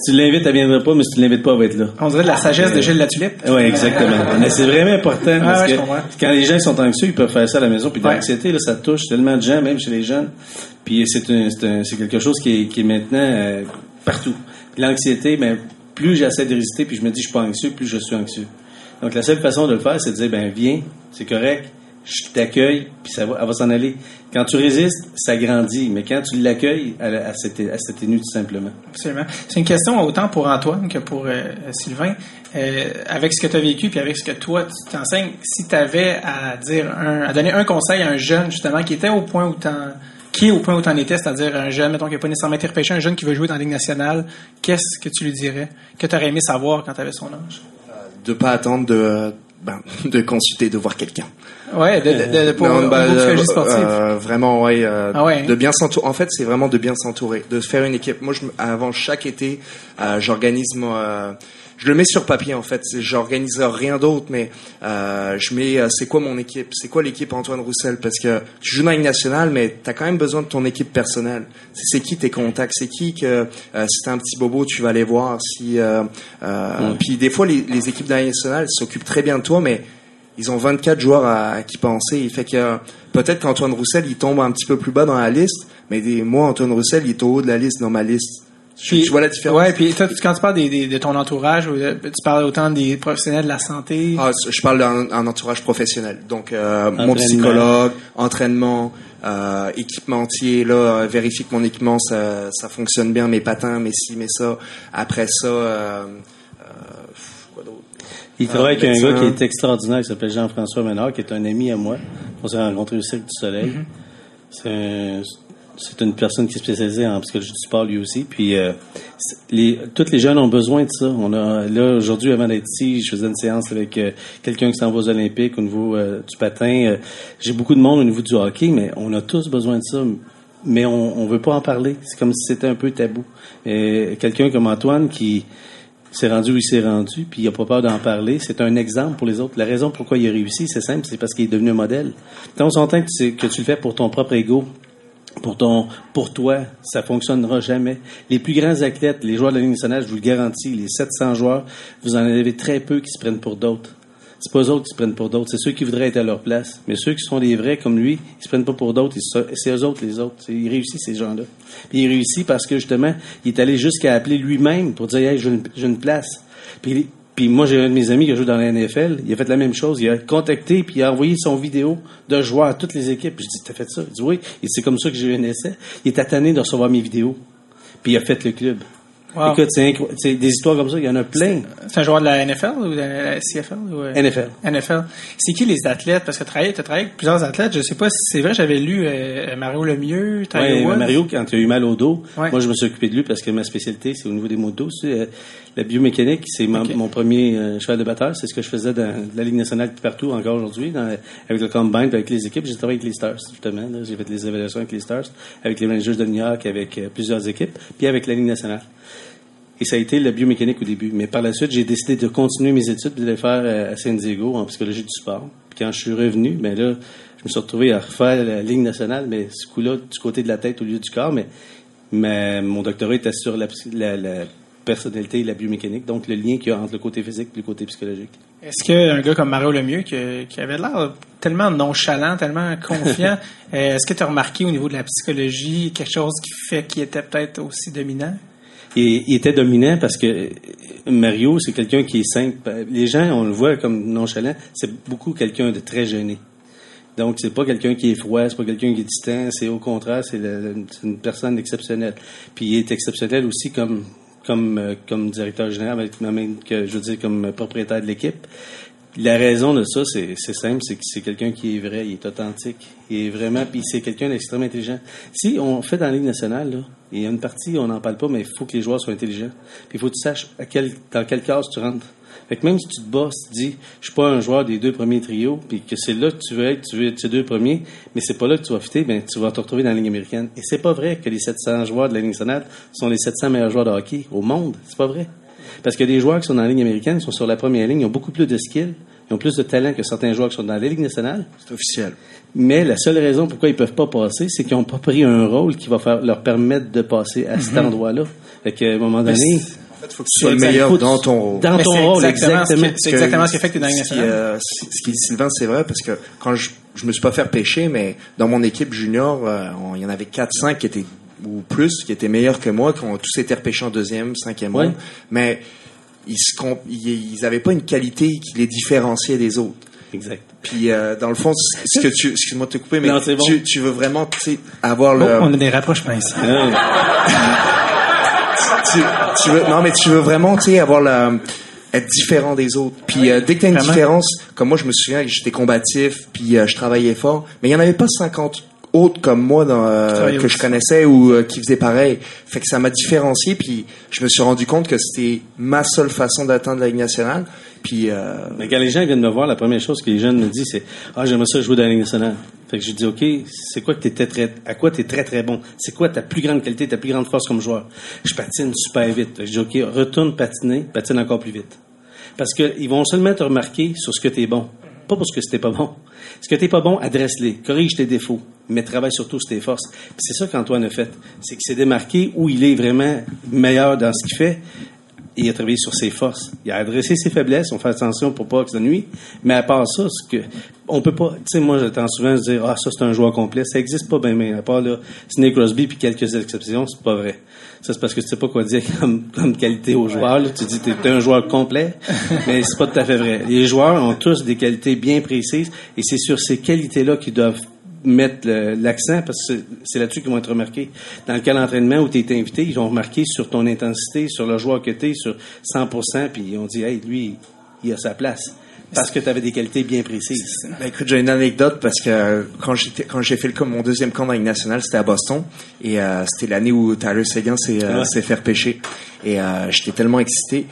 Si tu l'invites, elle viendra pas, mais si tu l'invites pas, elle va être là. On dirait de la sagesse de Gilles Latulippe. Oui, exactement. Mais c'est vraiment important parce ouais, que quand les gens sont anxieux, ils peuvent faire ça à la maison. Puis Ouais. l'anxiété, là, ça touche tellement de gens, même chez les jeunes. Puis c'est quelque chose qui est, qui est maintenant euh, partout. L'anxiété, ben, plus j'essaie de résister, puis je me dis je suis pas anxieux, plus je suis anxieux. Donc la seule façon de le faire, c'est de dire ben viens, c'est correct, je t'accueille, puis ça va, elle va s'en aller. Quand tu résistes, ça grandit, mais quand tu l'accueilles, elle, elle, elle s'atténue tout simplement. Absolument. C'est une question autant pour Antoine que pour euh, Sylvain. Euh, avec ce que tu as vécu puis avec ce que toi tu t'enseignes, si tu avais à dire un, à donner un conseil à un jeune justement qui était au point où t'en qui est au point où t'en étais, c'est-à-dire un jeune, mettons, qui n'a pas nécessairement été repêché, un jeune qui veut jouer dans la Ligue nationale, qu'est-ce que tu lui dirais? Que tu aurais aimé savoir quand tu avais son âge? De pas attendre de, ben, de consulter, de voir quelqu'un. Ouais, de, de, de, pour, Non, bah, euh, euh, vraiment, ouais, euh, Ah ouais. De bien s'entourer. En fait, c'est vraiment de bien s'entourer, de faire une équipe. Moi, je, avant chaque été, euh, j'organise moi, je le mets sur papier en fait. J'organise rien d'autre, mais euh, je mets euh, c'est quoi mon équipe, c'est quoi l'équipe Antoine Roussel, parce que tu joues dans Ligue nationale, mais t'as quand même besoin de ton équipe personnelle. C'est qui tes contacts, c'est qui que euh, si t'as un petit bobo, tu vas aller voir? Si euh, euh, puis des fois les, les équipes de la Ligue nationale s'occupent très bien de toi, mais ils ont 24 joueurs à, à qui penser. Il fait que peut-être qu'Antoine Roussel, il tombe un petit peu plus bas dans la liste, mais des, moi, Antoine Roussel, il est au haut de la liste dans ma liste. Tu, Puis- tu vois la différence? Ouais, puis toi, quand tu parles des, des- de ton entourage, ou de- tu parles autant des professionnels de la santé? Ah, je parle d'un un entourage professionnel. Donc, euh, mon psychologue, entraînement, euh, équipementier, là, euh, vérifie que mon équipement, ça, ça fonctionne bien, mes patins, mes ci, mes ça. Après ça, euh, euh, quoi d'autre? Il travaille avec un gars qui est extraordinaire, qui s'appelle Jean-François Ménard, qui est un ami à moi. On s'est rencontrés au Cirque du Soleil. C'est un- c'est une personne qui est spécialisée en psychologie du sport lui aussi. Puis euh, c'est- les, tous les jeunes ont besoin de ça. On a là aujourd'hui avant d'être ici, je faisais une séance avec euh, quelqu'un qui s'en va aux Olympiques au niveau euh, du patin. Euh, J'ai beaucoup de monde au niveau du hockey, mais on a tous besoin de ça. Mais on, on veut pas en parler. C'est comme si c'était un peu tabou. Quelqu'un comme Antoine qui s'est rendu où il s'est rendu, puis il n'a pas peur d'en parler. C'est un exemple pour les autres. La raison pourquoi il a réussi, c'est simple, c'est parce qu'il est devenu un modèle. Quand on s'entend que, que tu le fais pour ton propre ego, pour ton, pour toi, ça fonctionnera jamais. Les plus grands athlètes, les joueurs de la Ligue nationale, je vous le garantis, les 700 joueurs, vous en avez très peu qui se prennent pour d'autres. C'est pas eux autres qui se prennent pour d'autres, c'est ceux qui voudraient être à leur place. Mais ceux qui sont des vrais comme lui, ils se prennent pas pour d'autres, c'est eux autres les autres. Ils réussissent ces gens-là. Puis il réussit parce que justement, il est allé jusqu'à appeler lui-même pour dire hey, j'ai une, place. Puis moi j'ai un de mes amis qui a joué dans la NFL, il a fait la même chose, il a contacté puis a envoyé son vidéo de joueur à toutes les équipes. Je dis t'as fait ça? Il dit oui, et c'est comme ça que j'ai eu un essai. Il est tanné de recevoir mes vidéos. Puis il a fait le club. Wow. Écoute, c'est des histoires comme ça, il y en a plein. C'est un joueur de la NFL ou de la CFL? Ou, euh, NFL. NFL. C'est qui les athlètes? Parce que tu as travaillé avec plusieurs athlètes. Je sais pas si c'est vrai, j'avais lu euh, Mario Lemieux, Tiger Ouais. Mario, quand il a eu mal au dos, Ouais. moi, je me suis occupé de lui parce que ma spécialité, c'est au niveau des maux de dos. Euh, la biomécanique, c'est mon- premier euh, cheval de batteur. C'est ce que je faisais dans la Ligue nationale partout encore aujourd'hui, avec le combine avec les équipes. J'ai travaillé avec les Stars, justement. J'ai fait les évaluations avec les Stars, avec les Rangers de New York, avec plusieurs équipes, puis avec la Ligue nationale. Et ça a été la biomécanique au début. Mais par la suite, j'ai décidé de continuer mes études de les faire euh, à San Diego en psychologie du sport. Puis quand je suis revenu, ben là, je me suis retrouvé à refaire la Ligue nationale, mais ce coup-là, du côté de la tête au lieu du corps. Mais, mais mon doctorat était sur la, psy- la, la personnalité et la biomécanique, donc le lien qu'il y a entre le côté physique et le côté psychologique. Est-ce qu'un gars comme Mario Lemieux, qui, qui avait l'air tellement nonchalant, tellement confiant, euh, est-ce que tu as remarqué au niveau de la psychologie quelque chose qui fait qu'il était peut-être aussi dominant? Et il était dominant parce que Mario, c'est quelqu'un qui est simple. Les gens, on le voit comme nonchalant, c'est beaucoup quelqu'un de très gêné. Donc, c'est pas quelqu'un qui est froid, c'est pas quelqu'un qui est distant, c'est au contraire, c'est une personne exceptionnelle. Puis il est exceptionnel aussi comme comme euh, comme directeur général, même que je veux dire comme propriétaire de l'équipe. La raison de ça, c'est simple, c'est que c'est quelqu'un qui est vrai, il est authentique, il est vraiment, puis c'est quelqu'un d'extrêmement intelligent. Si on fait dans la Ligue nationale, il y a une partie, on n'en parle pas, mais il faut que les joueurs soient intelligents. Puis il faut que tu saches à quel, dans quelle case tu rentres. Fait même si tu te si tu dis, je suis pas un joueur des deux premiers trios, puis que c'est là que tu veux être, tu veux être ces deux premiers, mais c'est pas là que tu vas fitter, ben tu vas te retrouver dans la Ligue américaine. Et c'est pas vrai que les 700 joueurs de la Ligue nationale sont les 700 meilleurs joueurs de hockey au monde. C'est pas vrai. Parce que des joueurs qui sont dans la Ligue américaine, ils sont sur la première ligne, ils ont beaucoup plus de skills, ils ont plus de talent que certains joueurs qui sont dans la Ligue nationale. C'est officiel. Mais la seule raison pourquoi ils peuvent pas passer, c'est qu'ils n'ont pas pris un rôle qui va faire, leur permettre de passer à cet endroit-là. Fait qu'à un moment donné, En fait, faut que tu sois le meilleur dans tu- ton rôle. Dans ton c'est rôle, exactement C'est exactement ce qui fait que dans la Ligue Ce qui, nationale. euh, ce qui dit Sylvain, c'est vrai, parce que quand je, je me suis pas fait pêcher, mais dans mon équipe junior, euh, il y en avait 4-5 qui étaient, ou plus, qui étaient meilleurs que moi, qui ont tous été repêchés en deuxième, cinquième Ouais. ronde. Mais ils se comp- ils ils avaient pas une qualité qui les différenciait des autres. Exact. Puis euh, dans le fond, ce que tu, excuse-moi de te couper, mais Non, c'est bon. tu, tu veux vraiment, avoir le, on a des rapprochements ici. tu, tu veux, non, mais tu veux vraiment, avoir être différent des autres. Puis euh, dès que t'as une Vraiment? différence, comme moi, je me souviens que j'étais combatif, puis euh, je travaillais fort, mais il y en avait pas 50 autres comme moi dans, euh, que je connaissais ou euh, qui faisaient pareil. Fait que ça m'a différencié, puis je me suis rendu compte que c'était ma seule façon d'atteindre la Ligue nationale. Puis euh, Mais quand les gens viennent me voir, la première chose que les jeunes me disent, c'est Ah, j'aimerais ça jouer dans la Ligue nationale. Fait que je dis OK, c'est quoi que t'étais très, à quoi t'es très très bon? C'est quoi ta plus grande qualité, ta plus grande force comme joueur? Je patine super vite. Fait que je dis OK, retourne patiner, patine encore plus vite. Parce que ils vont seulement te remarquer sur ce que t'es bon. Pas pour ce que c'était pas bon. Ce que t'es pas bon, adresse-les. Corrige tes défauts. Mais travaille surtout sur tes forces. C'est ça qu'Antoine a fait. C'est qu'il s'est démarqué où il est vraiment meilleur dans ce qu'il fait il a travaillé sur ses forces. Il a adressé ses faiblesses, on fait attention pour pas que ça nuit. Mais à part ça, ce que on peut pas. Tu sais, moi, j'entends souvent dire ah ça c'est un joueur complet. Ça existe pas bien, bien. À part là, Snake Crosby puis quelques exceptions, c'est pas vrai. Ça c'est parce que tu sais pas quoi dire comme, qualité aux joueurs. là. Tu dis t'es un joueur complet, mais c'est pas tout à fait vrai. Les joueurs ont tous des qualités bien précises et c'est sur ces qualités là qu'ils doivent mettre l'accent parce que c'est- là-dessus qu'ils vont être remarqués. Dans le cas d'entraînement où tu es invité, ils vont remarquer sur ton intensité, sur le joueur que tu es, sur 100%, puis ils ont dit, hey, lui, il a sa place. Parce que tu avais des qualités bien précises. Ben, écoute, j'ai une anecdote parce que euh, quand j'étais quand j'ai fait le camp, mon deuxième camp dans Ligue nationale, c'était à Boston et euh, c'était l'année où Tyler Seguin s'est euh, Ouais. fait repêcher et euh, j'étais tellement excité.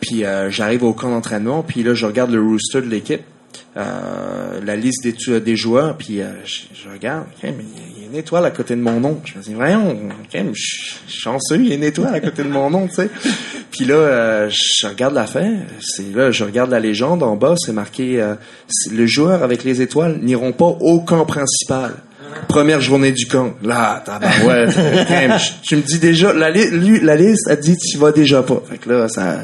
Puis j'arrive au camp d'entraînement, puis là je regarde le rooster de l'équipe, euh, la liste des, des joueurs, puis euh, je, je regarde, mais il y a une étoile à côté de mon nom. Je me dis voyons, ok, mais je suis chanceux, il y a une étoile à côté de mon nom, tu sais. Puis là, euh, je regarde l'affaire, c'est là, je regarde la légende en bas, c'est marqué le joueur avec les étoiles n'iront pas au camp principal. Première journée du camp. Là, tabarouette. Tu me dis déjà, la, li- lui- la liste a dit tu vas déjà pas. Fait que là, ça,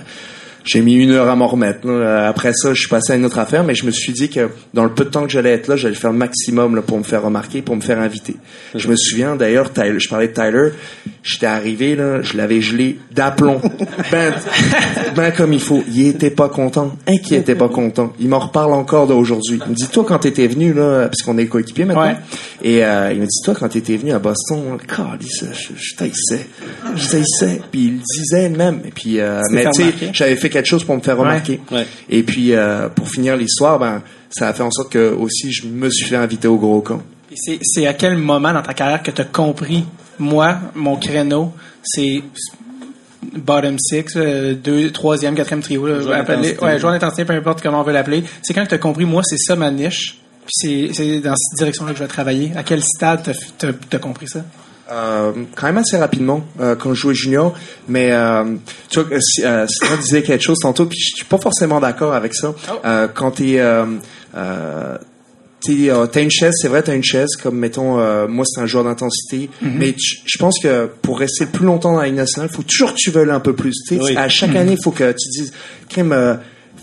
j'ai mis une heure à m'en remettre. là. Après ça, je suis passé à une autre affaire, mais je me suis dit que dans le peu de temps que j'allais être là, j'allais faire le maximum là, pour me faire remarquer, pour me faire inviter. Je me souviens d'ailleurs, Tyler- je parlais de Tyler, j'étais arrivé là, je l'avais gelé d'aplomb, ben, ben comme il faut. Il était pas content, inquiétait pas content. Il m'en reparle encore d'aujourd'hui. Il me dit toi quand t'étais venu là, parce qu'on est coéquipiers maintenant, Ouais. et euh, il me dit toi quand t'étais venu à Boston, je, je je taillissais. Puis il disait même. Et puis, euh, mais tu sais, j'avais fait quelque chose pour me faire remarquer. Ouais. Et puis, euh, pour finir l'histoire, ben, ça a fait en sorte que aussi je me suis fait inviter au gros camp. Puis C'est à quel moment dans ta carrière que tu as compris, moi, mon créneau, c'est bottom six, euh, deux, troisième, quatrième trio, là, d'intensité. ouais, joueur d'intensité, peu importe comment on veut l'appeler. C'est quand tu as compris, moi, c'est ça ma niche. Puis c'est- dans cette direction-là que je vais travailler. À quel stade t'as- t'as compris ça? Euh, quand même assez rapidement euh, quand je jouais junior, mais euh, tu vois, euh, Sylvain disait quelque chose tantôt, puis je suis pas forcément d'accord avec ça. Euh, quand t'es euh, euh, euh, t'as une chaise, c'est vrai, t'as une chaise, comme mettons, euh, moi c'est un joueur d'intensité, mais tu- je pense que pour rester plus longtemps dans la Ligue nationale, faut toujours que tu veuilles un peu plus. Oui. À chaque année, il faut que tu dises, crème, euh,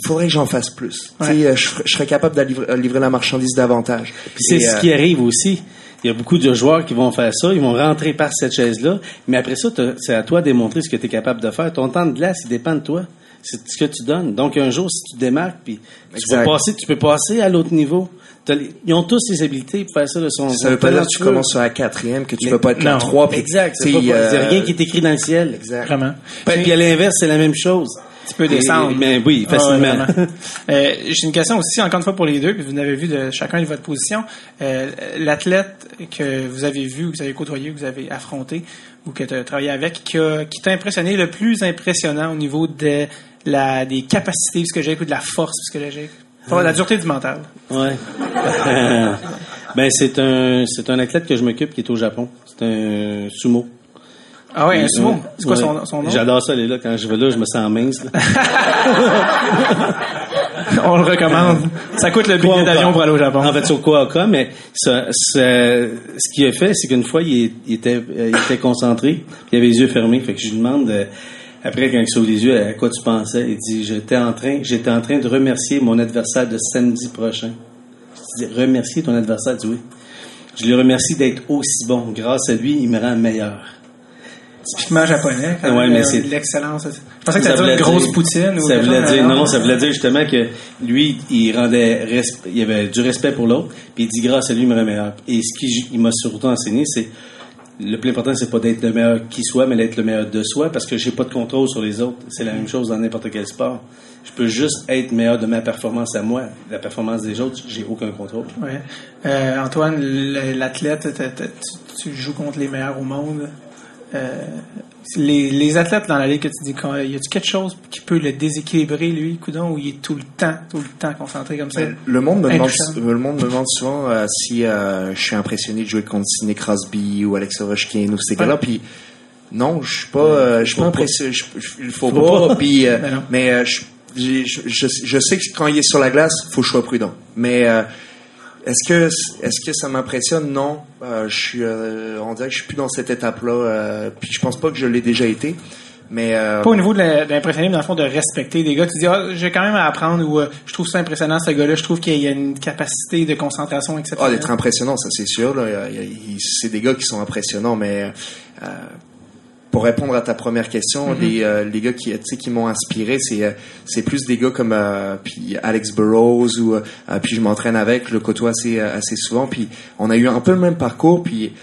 faudrait que j'en fasse plus. Tu sais, euh, je, je serais capable de livrer, livrer la marchandise davantage. Puis c'est ce qui arrive aussi. Il y a beaucoup de joueurs qui vont faire ça, ils vont rentrer par cette chaise-là, mais après ça, c'est à toi de démontrer ce que tu es capable de faire. Ton temps de glace, il dépend de toi. C'est ce que tu donnes. Donc, un jour, si tu démarques, puis tu passer, tu peux passer à l'autre niveau. Ils ont tous les habiletés pour faire ça de son Ça veut pas dire que tu commences sur la quatrième, que tu peux pas être la trois. Exact. C'est euh, rien qui est écrit dans le ciel. Exact. Vraiment. Puis à l'inverse, c'est la même chose. Tu peux descendre. Mais oui, Ah facilement. Euh, J'ai une question aussi, encore une fois pour les deux, puis vous n'avez vu de chacun de votre position. Euh, L'athlète que vous avez vu, que vous avez côtoyé, que vous avez affronté, ou que tu as travaillé avec, qui, t'a impressionné le plus impressionnant au niveau de la, des capacités psychologiques ou de la force psychologique? Enfin, La dureté du mental. Ouais. ben c'est un c'est un athlète que je m'occupe qui est au Japon. C'est un sumo. Ah ouais, un sumo. Ouais. C'est quoi son, son nom? J'adore ça aller là quand je vais là, je me sens mince. là. On le recommande. Ça coûte le billet d'avion pour aller au Japon. En fait, sur Quokka, mais ça, ça- ce qu'il a fait, c'est qu'une fois, il, est- il était, euh, il était concentré, puis il avait les yeux fermés. Fait que je lui demande, euh, après, quand il s'ouvre les yeux, à quoi tu pensais? Il dit, j'étais en train, j'étais en train de remercier mon adversaire de samedi prochain. Je dis, remercier ton adversaire? Dit oui. Je lui remercie d'être aussi bon. Grâce à lui, il me rend meilleur. Typiquement japonais. quand Ouais, mais c'est- l'excellence. Je pensais que Ça voulait une grosse dire- poutine. ou Ça voulait dire, non, ça voulait dire justement que lui, il rendait, resp- il avait du respect pour l'autre, puis il dit grâce à lui, il me rend meilleur. Et ce qu'il m'a surtout enseigné, c'est le plus important, c'est pas d'être le meilleur qui soit, mais d'être le meilleur de soi, parce que j'ai pas de contrôle sur les autres. C'est la même chose dans n'importe quel sport. Je peux juste être meilleur de ma performance à moi. La performance des autres, j'ai aucun contrôle. Ouais. Euh, Antoine, l'athlète, tu joues contre les meilleurs au monde? Euh, les, les athlètes dans la ligue que tu dis, y a-tu quelque chose qui peut le déséquilibrer, lui, coudon, ou il est tout le temps, tout le temps concentré comme ça? Mais le monde me demande, Intouchable. le monde me demande souvent euh, si euh, je suis impressionné de jouer contre Sidney Crosby ou Alex Ovechkin ou ces gars-là. Puis non, je suis pas, euh, je suis pas impressionné. Il faut, Faut pas. Puis, euh, Mais euh, je, je, sais que quand il est sur la glace, faut que je sois prudent. Mais euh, est-ce que est-ce que ça m'impressionne? Non, Euh, je suis, euh, on dirait que je suis plus dans cette étape-là. euh, puis je pense pas que je l'ai déjà été. Mais euh, Pas au niveau de mais dans le fond, de respecter des gars. Tu dis, ah, j'ai quand même à apprendre, ou euh, je trouve ça impressionnant, ce gars-là, je trouve qu'il y a une capacité de concentration Ah, exceptionnelle. d'être impressionnant, ça c'est sûr. Là. Il y a- il- C'est des gars qui sont impressionnants, mais euh, pour répondre à ta première question, les, euh, les gars qui, qui m'ont inspiré, c'est euh, c'est plus des gars comme euh, puis Alex Burrows ou euh, puis je m'entraîne avec, je le côtoie assez assez souvent. Puis on a eu un peu le même parcours. Puis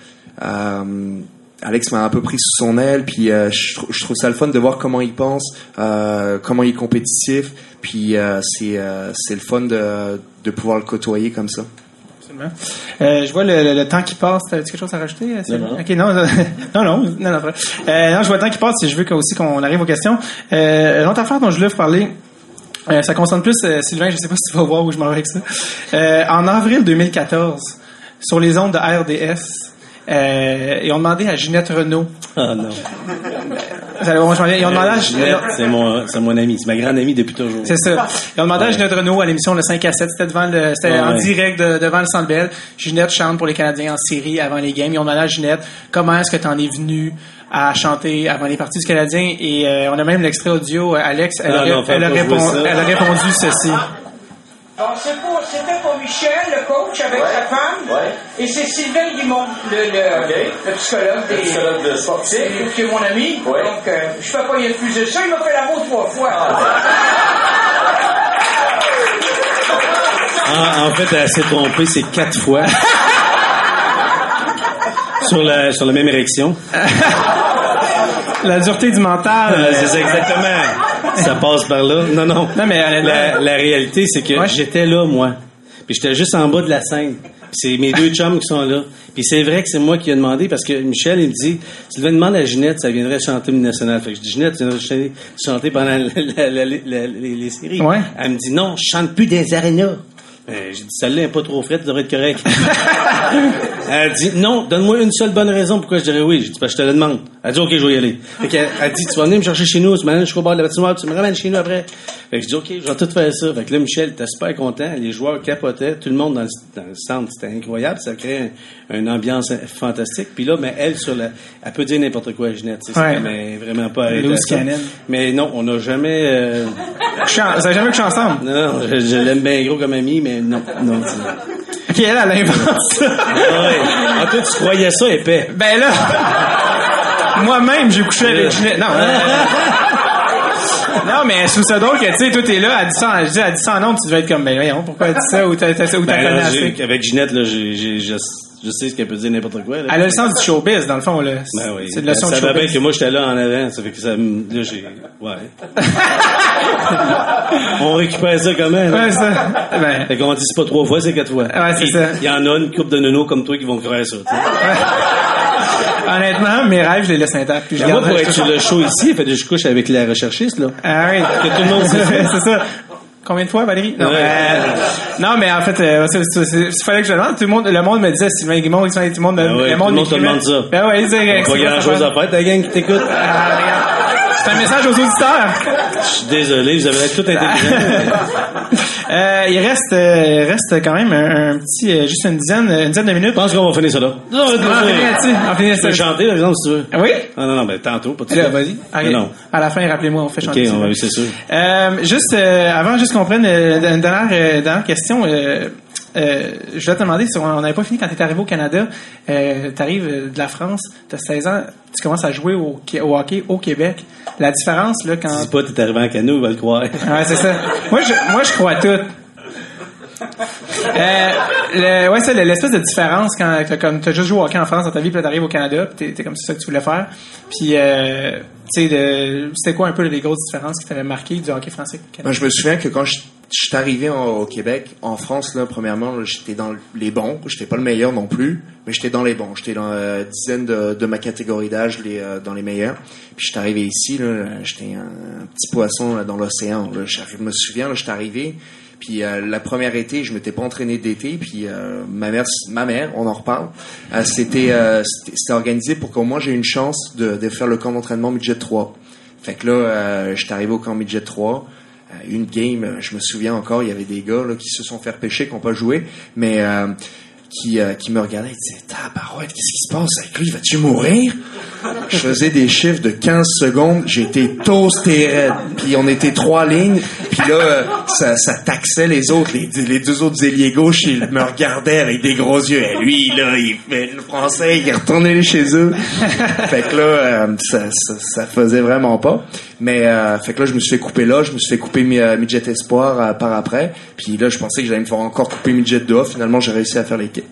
Alex m'a un peu pris sous son aile, puis je, trou- je trouve ça le fun de voir comment il pense, comment il est compétitif, puis c'est c'est le fun de, de pouvoir le côtoyer comme ça. Absolument. Euh, je vois le, le- le temps qui passe. T'as quelque chose à rajouter? euh, Sylvain? Non, non. Ok, non, non, non, non, non. Euh, non, je vois le temps qui passe. Si je veux aussi qu'on arrive aux questions. Euh, L'autre affaire dont je voulais vous parler, euh, ça concerne plus Sylvain. Je sais pas si tu vas voir où je m'en vais avec ça. En avril 2014, sur les ondes de RDS, euh, ils ont demandé à Ginette Renault. Ah non. Ils ont demandé à Ginette, c'est mon, c'est mon ami. C'est ma grande amie depuis toujours. C'est ça. Ils ont demandé à Ginette Renault à l'émission le 5 à 7. C'était devant le, c'était Ouais, en direct de- devant le Centre Bell. Ginette chante pour les Canadiens en série avant les games. Ils ont demandé à Ginette comment est-ce que tu en es venu à chanter avant les parties du Canadien? Et euh, on a même l'extrait audio. Euh, Alex, elle, Ah a, ça. elle a répondu ceci. Bon, c'est pour- c'était pour Michel, le coach, avec sa femme. Ouais. Et c'est Sylvain Guimond, le, le, le psychologue. Le des- psychologue de sportif. qui est mon ami. Ouais. Donc, euh, je fais pas y refuser ça. Il m'a fait l'amour trois fois. En, en fait, elle s'est trompée, c'est quatre fois. sur, la, sur la même érection. La dureté du mental. Euh, c'est ça, exactement. Ça passe par là. Non, non. Non, mais la, la réalité, c'est que Ouais. j'étais là, moi. Puis j'étais juste en bas de la scène. Puis c'est mes deux chums qui sont là. Puis c'est vrai que c'est moi qui ai demandé parce que Michel, il me dit, tu devais demander à Ginette, ça viendrait chanter l'hymne national. Fait que je dis, Ginette, tu viendrais chanter, pendant la- les séries. Ouais. Elle me dit, non, je chante plus des arénas. Ben, j'ai dit, celle-là n'est pas trop frette, ça devrait être correct. elle dit, non, donne-moi une seule bonne raison pourquoi je dirais oui. J'ai dit, parce que je te le demande. Elle dit, OK, je vais y aller. Fait qu'elle elle dit, tu vas venir me chercher chez nous, tu m'amènes jusqu'au bord de la patinoire, tu me ramènes chez nous après. Fait que je dis, OK, je vais tout faire ça. Fait que là, Michel était super content, les joueurs capotaient, tout le monde dans le, dans le centre, c'était incroyable, ça crée un- une ambiance fantastique. Puis là, mais elle, sur la, elle peut dire n'importe quoi à Ginette, Ouais. est vraiment pas arrêtée. Mais non, on n'a jamais, euh, Chan- Vous avez jamais couché ensemble? non, non, je, je l'aime bien gros comme ami, mais non, non. c'est- Ok, elle, elle invente ça. Ah ouais. En tout, tu croyais ça épais. Ben là, moi-même, j'ai couché avec Ginette. Non, non, mais je trouve ça drôle que, tu sais, toi, t'es là, elle dit ça, en- je dis, elle dit ça en nombre, tu devais être comme, ben voyons, pourquoi elle dit ça, ou t'as, t'as- ou t'as Ben, connu assez. avec Ginette, là, j'ai, j'ai, je, je sais ce qu'elle peut dire n'importe quoi. Là. Elle a le sens du showbiz, dans le fond, là. Ben oui. C'est de la leçon ça de bien que moi, j'étais là en avant. Ça fait que ça, me- là, j'ai, ouais. On récupère ça quand même. Ouais, ça. Ben, Fait qu'on dit c'est pas trois fois, c'est quatre fois. Ouais, c'est ça. Il y en a une couple de nonos comme toi qui vont croire ça. honnêtement, mes rêves, je les laisse intacts. Puis je Ben, moi, pour être sur le show ici, fait que je couche avec la recherchiste, là. Ah oui. Que tout le monde c'est ça. Combien de fois, Valérie? Non, Ouais. euh, non mais en fait, euh, c'est- c'est- c'est- il fallait que je le demande. Tout le monde, le monde me disait, Sylvain Guimond, tout le monde, Ah ouais, le monde tout le monde te demande ça. Ben ouais, c'est Pas grand chose à faire, ta gang qui t'écoute. Ah. C'est un message aux auditeurs. Je suis désolé, vous avez tout intelligent. Euh, il reste, euh, reste quand même un, un petit, euh, juste une dizaine, une dizaine de minutes. Je pense qu'on va finir ça là. Non, On finit là-dessus. On finit Tu chanter, par exemple, si tu veux. Ah Oui? Ah non, non, ben tantôt, pas tout de Là, suite. vas-y. Ok. Non. À la fin, rappelez-moi, on fait Ok, chanter. on ça. va, c'est sûr. Euh, juste euh, avant, juste qu'on prenne euh, une dernière, euh, dernière question. Euh, euh, je voulais te demander si on n'avait pas fini quand tu es arrivé au Canada. Euh, tu arrives de la France, tu as 16 ans, tu commences à jouer au, au hockey au Québec. La différence, là, quand. Dis pas, t'es arrivé en canot, il va le croire. Ouais, c'est ça. Moi, je, moi, je crois tout. Euh, ouais, c'est l'espèce de différence quand, que- comme t'as juste joué au hockey en France dans ta vie, puis t'arrives au Canada, puis t'es, comme ça que tu voulais faire. Puis, euh, tu sais, c'était quoi un peu les grosses différences qui t'avaient marqué du hockey français au Canada? je me souviens que quand je, je suis arrivé au Québec, en France, là, premièrement, j'étais dans les bons. J'étais pas le meilleur non plus, mais j'étais dans les bons. J'étais dans la dizaine de, ma catégorie d'âge, euh, dans les meilleurs. Puis j'étais arrivé ici, j'étais un, petit poisson dans l'océan. Je je me souviens, là, j'étais arrivé. Puis euh, la première été, je m'étais pas entraîné d'été. Puis euh, ma mère, ma mère, on en reparle. euh, c'était, euh, c'était c'était organisé pour qu'au moins j'ai une chance de, de faire le camp d'entraînement midget 3. Fait que là, euh, j'étais arrivé au camp midget 3. Euh, une game, je me souviens encore, il y avait des gars là, qui se sont fait repêcher, qui n'ont pas joué, mais qui, euh, qui me regardaient et disaient Tabarouette, qu'est-ce qui se passe avec lui? Vas-tu mourir? Je faisais des chiffres de 15 secondes, j'étais toasté raide. Puis on était trois lignes, puis là, euh, ça, taxait les autres. Les, deux autres ailiers gauches, ils me regardaient avec des gros yeux. Et lui, là, il fait le français, il retourné chez eux. fait que là, euh, ça, ça, ça faisait vraiment pas. Mais euh, fait que là, je me suis fait couper là, je me suis fait couper mi- euh, midget espoir euh, par après. Puis là, je pensais que j'allais me faire encore couper midget 2 Finalement, j'ai réussi à faire l'équipe.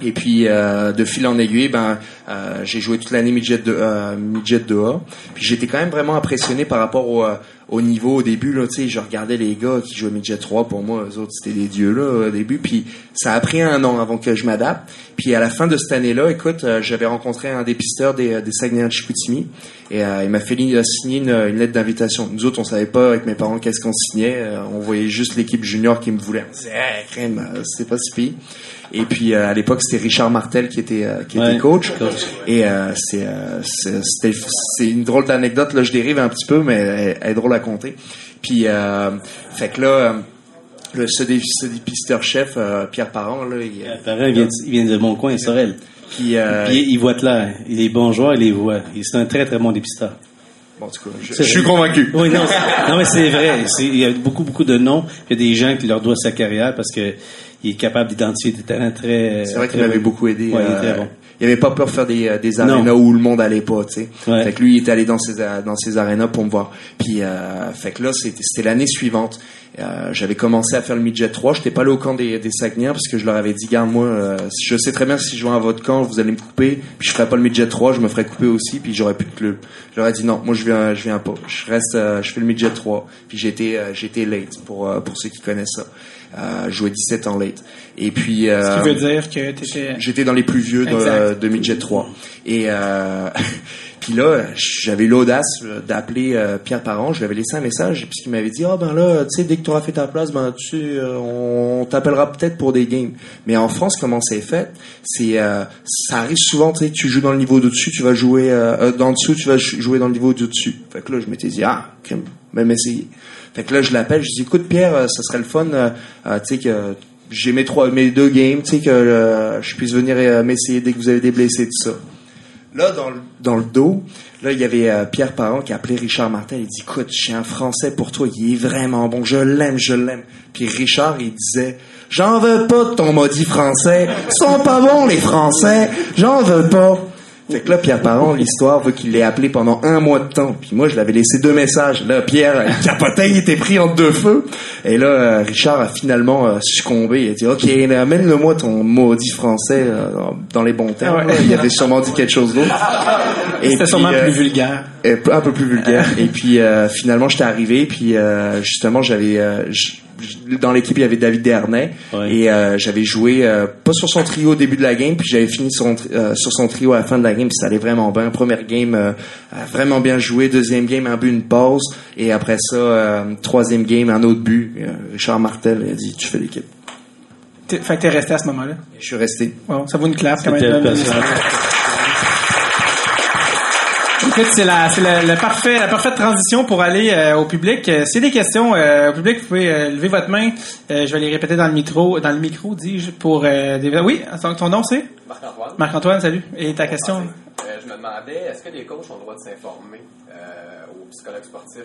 Et puis euh, de fil en aiguille, ben euh, j'ai joué toute l'année midget de euh, midget 2A. Puis j'étais quand même vraiment impressionné par rapport au, euh, au niveau au début là, tu sais, je regardais les gars qui jouaient midget 3 pour moi, eux autres c'était des dieux là au début. Puis ça a pris un an avant que je m'adapte. Puis à la fin de cette année-là, écoute, euh, j'avais rencontré un dépisteur des des Saguenay de Chicoutimi et euh, il m'a fait signer une, une lettre d'invitation. Nous autres, on savait pas avec mes parents qu'est-ce qu'on signait. Euh, on voyait juste l'équipe junior qui me voulait. Disait, hey, euh, c'est pas si pire. Et puis euh, à l'époque, c'était Richard Martel qui était euh, qui Ouais, était coach. coach. Et euh, c'est euh, c'est c'était- c'est une drôle d'anecdote là, je dérive un petit peu, mais elle, elle est drôle à compter. Puis euh, fait que là. euh, le, ce, dé- ce dépisteur chef, euh, Pierre Parent, là, il, parent, il vient, de- il vient de mon coin, Sorel. puis, euh, Puis il voit clair. Il est bon joueur, il les voit. C'est un très, très bon dépisteur. bon, en tout cas, je, je suis convaincu. Oui, non, non mais c'est vrai. Il y a beaucoup, beaucoup de noms. Il y a des gens qui leur doivent sa carrière parce que il est capable d'identifier des talents très. C'est vrai qu'il m'avait beaucoup aidé. Ouais, il est très bon. Il avait pas peur de faire des, euh, des arénas où le monde allait pas, tu sais. Ouais. Fait que lui, il était allé dans ces euh, dans ces arénas pour me voir. Puis, euh, fait que là, c'était c'était l'année suivante. Euh, J'avais commencé à faire le midget 3. J'étais pas allé au camp des, des Saguenayens parce que je leur avais dit, garde moi, euh, je sais très bien si je joue à votre camp, vous allez me couper. Puis je ferais pas le midget 3, je me ferais couper aussi. Puis j'aurais plus de club. Je leur ai dit non, moi je viens, je viens pas. Je reste, euh, je fais le midget 3. Puis j'étais, euh, j'étais late pour pour ceux qui connaissent ça. Euh, jouais 17 ans late. Et puis. Euh, Ce qui veut dire que t'étais... J'étais dans les plus vieux de, de Midget 3. Et euh, puis là, j'avais l'audace euh, d'appeler euh, Pierre Parent. Je lui avais laissé un message puis il m'avait dit ah ben là, tu sais dès que tu auras fait ta place, ben tu euh, on t'appellera peut-être pour des games. Mais en France, comment c'est fait? C'est euh, ça arrive souvent, tu sais, tu joues dans le niveau de dessus, tu vas jouer dans le dessous, tu vas jou- jouer dans le niveau du dessus. Fait que là, je m'étais dit ah, même essayer. Fait que là, je l'appelle, je dis écoute Pierre, euh, ça serait le fun, euh, euh, tu sais que j'ai mes trois, mes deux games, tu sais que je puisse venir m'essayer dès que vous avez des blessés, tout ça. Là, dans le, dans le dos, là, il y avait Pierre Parent qui a appelé Richard Martel. Il dit, écoute, j'ai un Français pour toi, il est vraiment bon, je l'aime, je l'aime. Puis Richard, il disait, j'en veux pas de ton maudit français, ils sont pas bons les Français, j'en veux pas. Fait que là, Pierre Parent, l'histoire veut qu'il l'ait appelé pendant un mois de temps. Puis moi, je l'avais laissé deux messages. Là, Pierre, il capotait, il était pris entre deux feux. Et là, euh, Richard a finalement euh, succombé. Il a dit, OK, amène-le-moi ton maudit français euh, dans les bons termes. Ah ouais. Il avait sûrement dit quelque chose d'autre. Et C'était sûrement euh, plus vulgaire. un peu plus vulgaire. Et puis euh, finalement, j'étais arrivé, puis euh, justement, j'avais euh, dans l'équipe il y avait David Dernay Ouais. et euh, j'avais joué euh, pas sur son trio au début de la game, puis j'avais fini sur, son tri- euh, sur son trio à la fin de la game, puis ça allait vraiment bien. Première game, vraiment bien joué. Deuxième game, un but, une pause, et après ça, euh, troisième game, un autre but. Richard Martel a dit, tu fais l'équipe. Fait que t'es resté à ce moment-là? Je suis resté. Bon, ça vaut une clap quand C'était même. Écoute, c'est la, c'est le, le parfait, la parfaite transition pour aller euh, au public. Euh, S'il y a des questions euh, au public, vous pouvez euh, lever votre main. Euh, je vais les répéter dans le micro, dans le micro, dis-je, pour euh, des... Oui, ton, ton nom c'est? Marc-Antoine. Marc-Antoine, salut. Et ta question? Euh, je me demandais, est-ce que les coachs ont le droit de s'informer euh, aux psychologues sportifs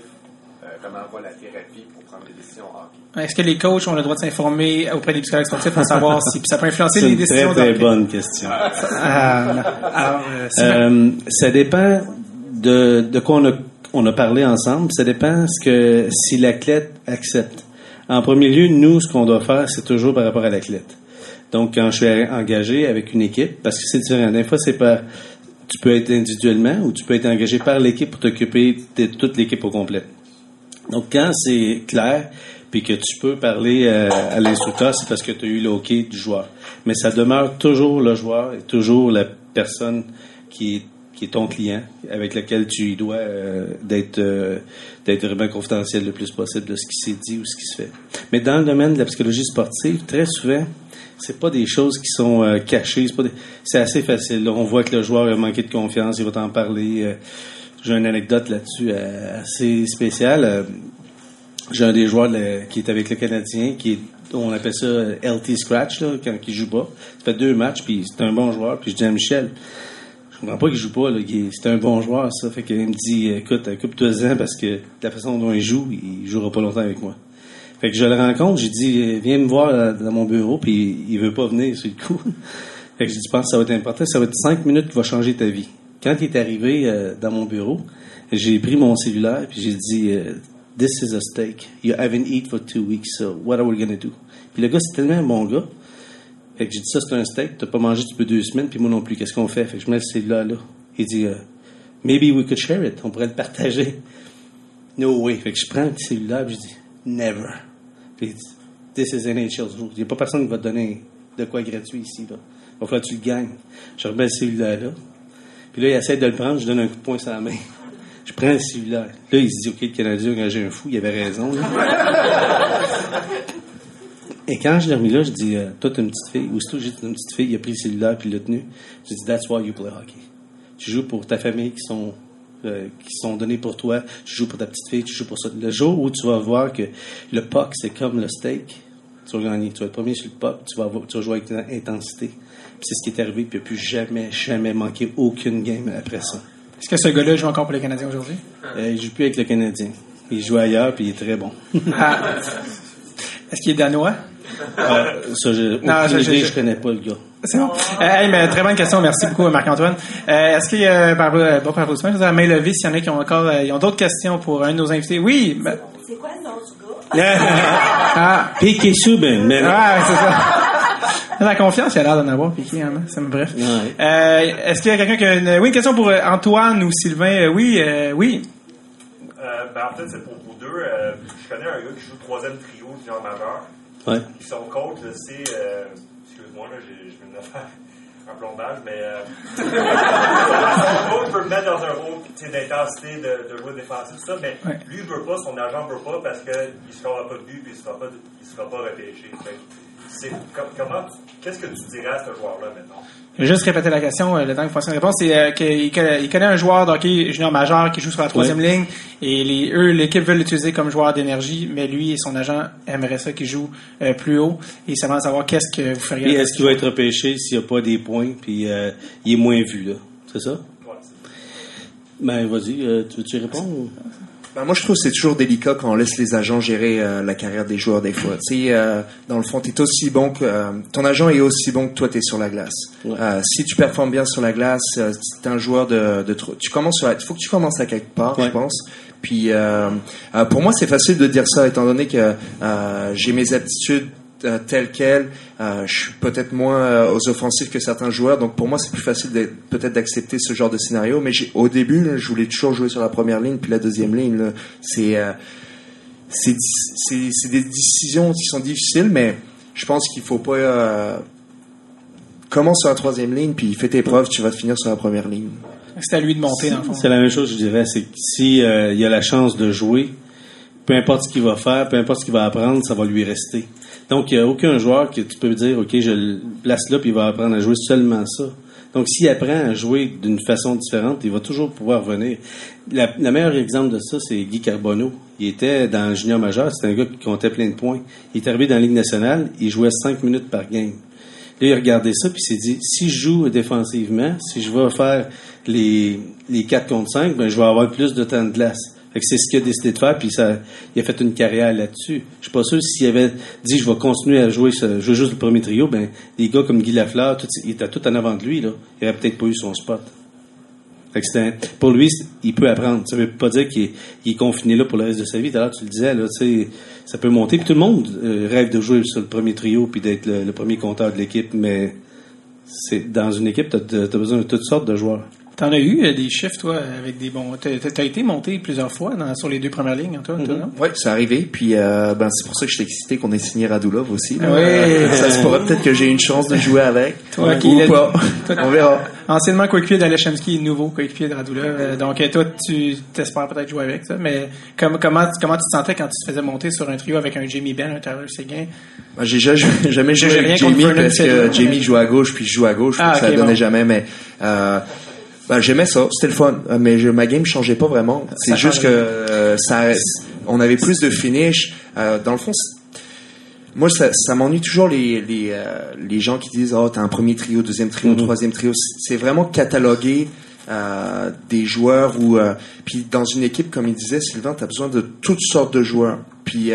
comment va la thérapie pour prendre des décisions hockey? Est-ce que les coachs ont le droit de s'informer auprès des psychologues sportifs pour savoir si ça peut influencer C'est les une très, décisions très de- bonne question. Ah, euh. Euh, ça dépend de, quoi on a, parlé ensemble. Ça dépend ce que, si l'athlète accepte. En premier lieu, nous, ce qu'on doit faire, c'est toujours par rapport à l'athlète. Donc, quand je suis engagé avec une équipe, parce que c'est différent. Des fois, c'est par, tu peux être individuellement ou tu peux être engagé par l'équipe pour t'occuper de toute l'équipe au complet. Donc, quand c'est clair, puis que tu peux parler euh, à l'instructeur, c'est parce que tu as eu le OK du joueur. Mais ça demeure toujours le joueur et toujours la personne qui est, qui est ton client, avec lequel tu dois euh, d'être euh, d'être vraiment confidentiel le plus possible de ce qui s'est dit ou ce qui se fait. Mais dans le domaine de la psychologie sportive, très souvent, c'est pas des choses qui sont euh, cachées. C'est pas des- c'est assez facile. On voit que le joueur a manqué de confiance, il va t'en parler. euh, j'ai une anecdote là-dessus euh, assez spéciale. Euh, j'ai un des joueurs qui est avec le Canadien, qui est, on appelle ça LT Scratch, là, quand il joue pas. Ça fait deux matchs, puis c'est un bon joueur. Puis je dis à Michel, comprends pas qu'il joue pas, C'est un bon joueur, ça. Fait qu'il me dit, écoute, occupe-toi-en parce que de la façon dont il joue, il jouera pas longtemps avec moi. Fait que je le rencontre, j'ai dit, viens me voir euh, dans mon bureau, puis il veut pas venir sur le coup. fait que je dis, pense que ça va être important, ça va être cinq minutes qui va changer ta vie. Quand il est arrivé euh, dans mon bureau, j'ai pris mon cellulaire, puis j'ai dit, euh, this is a steak. You haven't eaten for two weeks, so what are we gonna do? Puis le gars, c'est tellement un bon gars. Fait que j'ai dit, ça, c'est un steak, t'as pas mangé depuis deux semaines, puis moi non plus, qu'est-ce qu'on fait? Fait que je mets cellulaire là. Il dit, euh, maybe we could share it, on pourrait le partager. No way. Fait que je prends le cellulaire, puis je dis, never. Puis il dit, this is NHL's rules. Il n'y a pas personne qui va te donner de quoi gratuit ici, là. Il va falloir que tu le gagnes. Je remets le cellulaire là. Puis là, il essaie de le prendre, je donne un coup de poing sur la main. Je prends le cellulaire. Là, il se dit, OK, le Canadien a engagé un fou, il avait raison. là. Et quand je l'ai remis là, je dis, euh, toi, t'es une petite fille. Aussitôt que j'ai une petite fille, il a pris le cellulaire puis il l'a tenu. J'ai dit, that's why you play hockey. Tu joues pour ta famille qui sont, euh, qui sont donnés pour toi. Tu joues pour ta petite fille, tu joues pour ça. Le jour où tu vas voir que le puck, c'est comme le steak, tu vas gagner. Tu vas être premier sur le puck, tu vas, avoir- tu vas jouer avec intensité. Puis c'est ce qui est arrivé, puis il n'a plus jamais, jamais manqué aucune game après ça. Est-ce que ce gars-là joue encore pour les Canadiens aujourd'hui? Euh, il joue plus avec le Canadien. Il joue ailleurs, puis il est très bon. Ah. Est-ce qu'il est danois? Euh, ça, je, aucune Non, je- je- idée, je- je connais pas le gars. C'est bon. Euh, hey, mais très bonne question. Merci beaucoup, Marc-Antoine. Euh, Est-ce qu'il y a, par, bon, par je vous la main levée s'il y en a qui ont encore, euh, ils ont d'autres questions pour un de nos invités. Oui. C'est quoi le nom du gars? ah, Piqué Subban, mais ah, c'est ça. La confiance, il a l'air d'en avoir, Piqué, hein, ça me bref. Ouais. Euh, Est-ce qu'il y a quelqu'un qui a une, oui, une question pour Antoine ou Sylvain? Oui, euh, oui. Euh, ben, en fait, c'est pour vous deux. Euh, je connais un gars qui joue troisième trio junior majeur. Ouais. Puis son coach, je sais, euh, excuse-moi, là, j'ai, je viens de faire un plombage, mais euh, son coach peut le mettre dans un rôle d'intensité, de, de jouer défensif, tout ça, mais Ouais. lui, il veut pas, son agent veut pas parce qu'il ne sera pas de but puis il ne sera pas, il sera pas repêché. Fait qu'est-ce que tu dirais à ce joueur-là maintenant? Je vais juste répéter la question, euh, le temps que vous fassiez une réponse. C'est euh, qu'il connaît, il connaît un joueur d'hockey junior majeur qui joue sur la troisième ligne et les, eux, l'équipe veut l'utiliser comme joueur d'énergie, mais lui et son agent aimeraient ça qu'il joue euh, plus haut et il s'aimerait savoir qu'est-ce que vous feriez. Et est-ce qu'il va être repêché s'il n'y a pas des points, puis euh, il est moins vu, là? C'est ça? Ben, vas-y, euh, tu veux-tu répondre? Ben, moi, je trouve que c'est toujours délicat quand on laisse les agents gérer euh, la carrière des joueurs des fois. Tu sais, euh, dans le fond, t'es aussi bon que euh, ton agent est aussi bon que toi, t'es sur la glace. Euh, si tu performes bien sur la glace, euh, t'es un joueur de, de trop- tu commences sur, la- il faut que tu commences à quelque part, je pense. Puis euh, euh, pour moi, c'est facile de dire ça, étant donné que euh, j'ai mes aptitudes euh, telles quelles. Euh, je suis peut-être moins euh, aux offensifs que certains joueurs, donc pour moi c'est plus facile peut-être d'accepter ce genre de scénario. Mais au début, là, je voulais toujours jouer sur la première ligne, puis la deuxième ligne, c'est euh, c'est c'est des décisions qui sont difficiles, mais je pense qu'il faut pas euh, commence sur la troisième ligne, puis fais tes preuves, tu vas finir sur la première ligne. C'est à lui de monter, dans le fond. C'est la même chose, je dirais. C'est que si euh, il a la chance de jouer, peu importe ce qu'il va faire, peu importe ce qu'il va apprendre, ça va lui rester. Donc, il n'y a aucun joueur que tu peux dire, OK, je le place là, puis il va apprendre à jouer seulement ça. Donc, s'il apprend à jouer d'une façon différente, il va toujours pouvoir venir. La, le meilleur exemple de ça, c'est Guy Carbonneau. Il était dans le junior majeur, c'était un gars qui comptait plein de points. Il est arrivé dans la Ligue nationale, il jouait cinq minutes par game. Là, il a regardé ça, puis il s'est dit, si je joue défensivement, si je vais faire les, les 4 contre 5, ben, je vais avoir plus de temps de glace. C'est ce qu'il a décidé de faire, puis ça, il a fait une carrière là-dessus. Je suis pas sûr s'il avait dit, je vais continuer à jouer, jouer juste le premier trio, ben, des gars comme Guy Lafleur, il était tout en avant de lui, là. Il aurait peut-être pas eu son spot. Pour lui, il peut apprendre. Ça veut pas dire qu'il est, confiné là pour le reste de sa vie. L'heure, tu le disais, ça peut monter. Puis tout le monde euh, rêve de jouer sur le premier trio puis d'être le, le premier compteur de l'équipe, mais c'est dans une équipe, tu as, besoin de toutes sortes de joueurs. T'en as eu euh, des chiffres, toi, avec des bons. T'as été monté plusieurs fois dans- sur les deux premières lignes, toi, non? Oui, c'est arrivé. Puis euh, ben, c'est pour ça que j'étais excité qu'on ait signé Radulov aussi. là. Oui. Euh, ça se pourrait peut-être que j'ai une chance de jouer avec. Toi qui ou pas. toi- On verra. Anciennement coéquipier d'Alechemski, nouveau coéquipier de Radulov. Euh, donc, toi, tu t'espères peut-être jouer avec ça. Mais comme, comment, comment tu te sentais quand tu te faisais monter sur un trio avec un Jamie Benn, un Tyler Seguin? Ben, j'ai jamais, jamais joué avec Jamie parce que Jamie joue à gauche puis je joue à gauche. Ah, donc ça ok, donnait bon. jamais. Mais ben, j'aimais ça. C'était le fun. Euh, Mais je, ma game changeait pas vraiment. C'est juste que euh, ça, on avait plus de finish. Euh, dans le fond, moi, ça, ça m'ennuie toujours les, les, euh, les gens qui disent Oh, t'as un premier trio, deuxième trio, troisième trio. C'est vraiment cataloguer euh, des joueurs ou euh, puis dans une équipe, comme il disait Sylvain, t'as besoin de toutes sortes de joueurs. Puis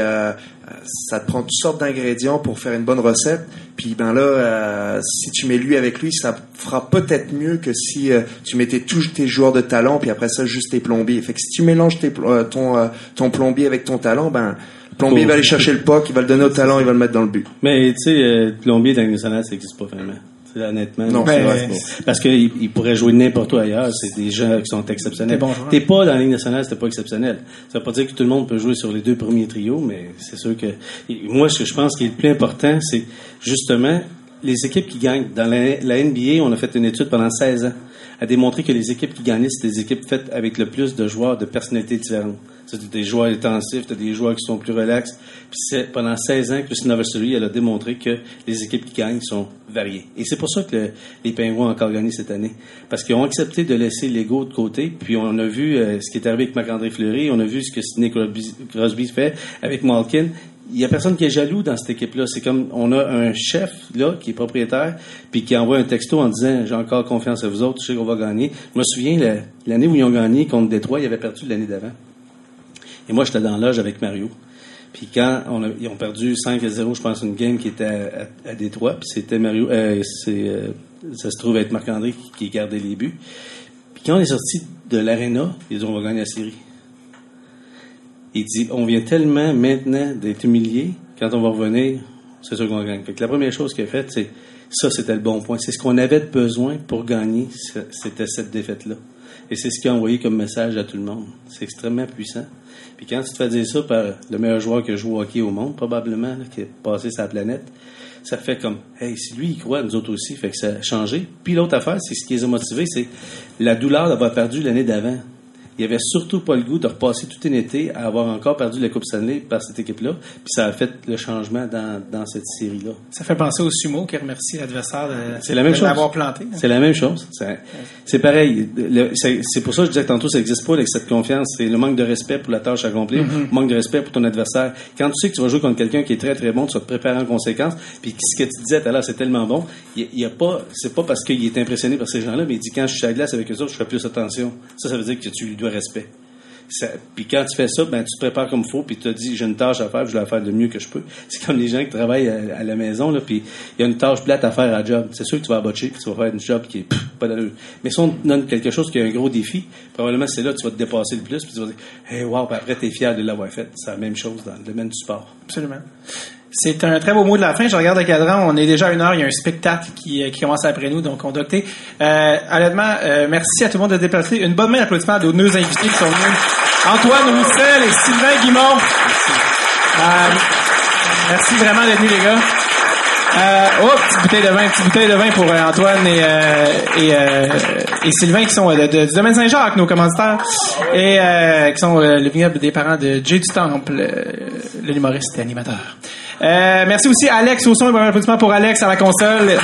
ça te prend toutes sortes d'ingrédients pour faire une bonne recette. Puis ben là, euh, si tu mets lui avec lui, ça fera peut-être mieux que si euh, tu mettais tous tes joueurs de talent, puis après ça juste tes plombiers. Fait que si tu mélanges tes, euh, ton ton plombier avec ton talent, ben le plombier va aller chercher le puck, il va le donner au talent, il va le mettre dans le but. Mais tu sais, plombier dans ça n'existe pas vraiment. Honnêtement. Non, c'est c'est vrai, c'est Parce qu'il il pourrait jouer n'importe où ailleurs. C'est des gens qui sont exceptionnels. T'es pas dans la Ligue nationale, c'était pas exceptionnel. Ça veut pas dire que tout le monde peut jouer sur les deux premiers trios, mais c'est sûr que et moi, ce que je pense qui est le plus important, c'est justement les équipes qui gagnent. Dans la, la NBA, on a fait une étude pendant 16 ans à démontrer que les équipes qui gagnaient, c'était des équipes faites avec le plus de joueurs de personnalités différentes. C'est des joueurs intensifs, t'as des joueurs qui sont plus relax. Puis c'est pendant 16 ans, Christine Novasseri, elle a démontré que les équipes qui gagnent sont variées. Et c'est pour ça que le- les Pingouins ont encore gagné cette année. Parce qu'ils ont accepté de laisser l'ego de côté. Puis on a vu euh, ce qui est arrivé avec Marc-André Fleury, on a vu ce que Sidney Crosby, fait avec Malkin. Il y a personne qui est jaloux dans cette équipe-là. C'est comme on a un chef là qui est propriétaire, puis qui envoie un texto en disant j'ai encore confiance à vous autres, je sais qu'on va gagner. Je me souviens la- l'année où ils ont gagné contre Détroit, ils avaient perdu l'année d'avant. Et moi, j'étais dans l'âge avec Mario. Puis quand on a- ils ont perdu 5 à 0, je pense, une game qui était à, à, à Détroit, puis c'était Mario, euh, euh, ça se trouve être Marc-André qui, gardait les buts. Puis quand on est sorti de l'aréna, ils dit on va gagner la série. Il dit on vient tellement maintenant d'être humilié, quand on va revenir, c'est sûr qu'on gagne. Fait la première chose qu'il a faite, c'est ça, c'était le bon point. C'est ce qu'on avait besoin pour gagner, c'était cette défaite-là. Et c'est ce qu'il a envoyé comme message à tout le monde. C'est extrêmement puissant. Puis quand tu te fais dire ça par le meilleur joueur joué au hockey au monde, probablement, là, qui a passé sa planète, ça fait comme, hey, si lui, il croit, nous autres aussi, fait que ça a changé. Puis l'autre affaire, c'est ce qui les a motivés, c'est la douleur d'avoir perdu l'année d'avant. Il avait surtout pas le goût de repasser tout un été à avoir encore perdu la Coupe Stanley par cette équipe-là. Puis ça a fait le changement dans, dans cette série-là. Ça fait penser au sumo qui remercie l'adversaire de, C'est la même de l'avoir planté. hein. C'est la même chose. C'est- pareil. C'est pour ça que je disais tantôt, ça n'existe pas avec cette confiance. C'est le manque de respect pour la tâche accomplie, Mm-hmm. le manque de respect pour ton adversaire. Quand tu sais que tu vas jouer contre quelqu'un qui est très très bon, tu vas te préparer en conséquence. Puis ce que tu disais tout à l'heure, c'est tellement bon. Il, il y a pas, c'est pas parce qu'il est impressionné par ces gens-là, mais il dit quand je suis à la glace avec eux autres, je fais plus attention. Ça, ça veut dire que tu lui dois respect. Puis quand tu fais ça, ben tu te prépares comme il faut, puis tu te dis j'ai une tâche à faire, je vais la faire le mieux que je peux. C'est comme les gens qui travaillent à, la maison, là, puis il y a une tâche plate à faire à job. C'est sûr que tu vas botcher, puis tu vas faire une job qui est pas d'allure. Mais si on te donne quelque chose qui a un gros défi, probablement c'est là que tu vas te dépasser le plus, puis tu vas dire hey wow, puis après t'es fier de l'avoir fait. C'est la même chose dans le domaine du sport. Absolument. C'est un très beau mot de la fin. Je regarde le cadran. On est déjà à une heure. Il y a un spectacle qui, euh, qui commence après nous, donc on doit. Euh, honnêtement, euh, merci à tout le monde de se déplacer. Une bonne main d'applaudissement à nos deux invités qui sont venus. Antoine Roussel et Sylvain Guimont. Euh, merci vraiment d'être venus, les gars. Euh, oh, petite bouteille de vin, petite bouteille de vin pour euh, Antoine et, euh, et, euh, et Sylvain qui sont de- de- du domaine Saint-Jacques, nos commanditaires, et euh, qui sont le vignoble des parents de Jay du Temple, euh, le humoriste et animateur. Euh, merci aussi Alex au son, un bon applaudissement pour Alex à la console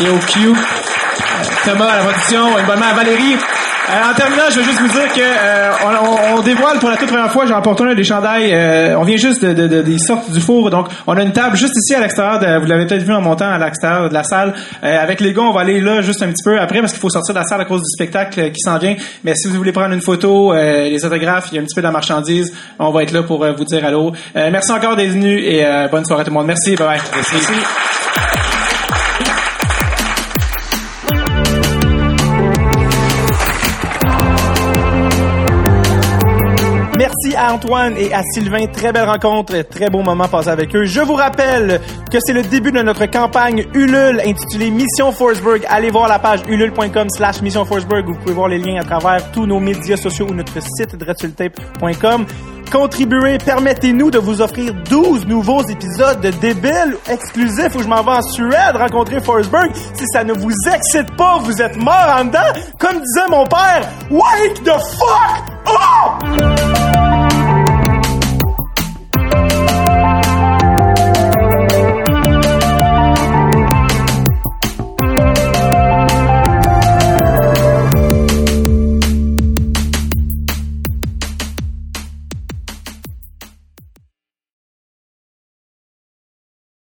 et au Q. Euh, Thomas à la production, une bonne main à Valérie. Euh, en terminant, je veux juste vous dire que euh, on, on- dévoile pour la toute première fois, j'ai emporté un des chandails. euh, on vient juste de, de- de- des sortes du four, donc on a une table juste ici à l'extérieur. de- vous l'avez peut-être vu en montant à l'extérieur de la salle. Euh, avec les gars, on va aller là juste un petit peu après parce qu'il faut sortir de la salle à cause du spectacle euh, qui s'en vient. Mais si vous voulez prendre une photo, euh, les autographes, il y a un petit peu de la marchandise. On va être là pour vous dire allô. Merci encore d'être venus et bonne soirée à tout le monde. Merci, bye bye. Merci Antoine et à Sylvain. Très belle rencontre, très beau moment passé avec eux. Je vous rappelle que c'est le début de notre campagne Ulule intitulée Mission Forsberg. Allez voir la page ulule.com slash Mission Forsberg. Vous pouvez voir les liens à travers tous nos médias sociaux ou notre site dreadsultape.com. Contribuez, permettez-nous de vous offrir 12 nouveaux épisodes de débiles exclusifs où je m'en vais en Suède rencontrer Forsberg. Si ça ne vous excite pas, vous êtes mort en dedans. Comme disait mon père, wake the fuck up!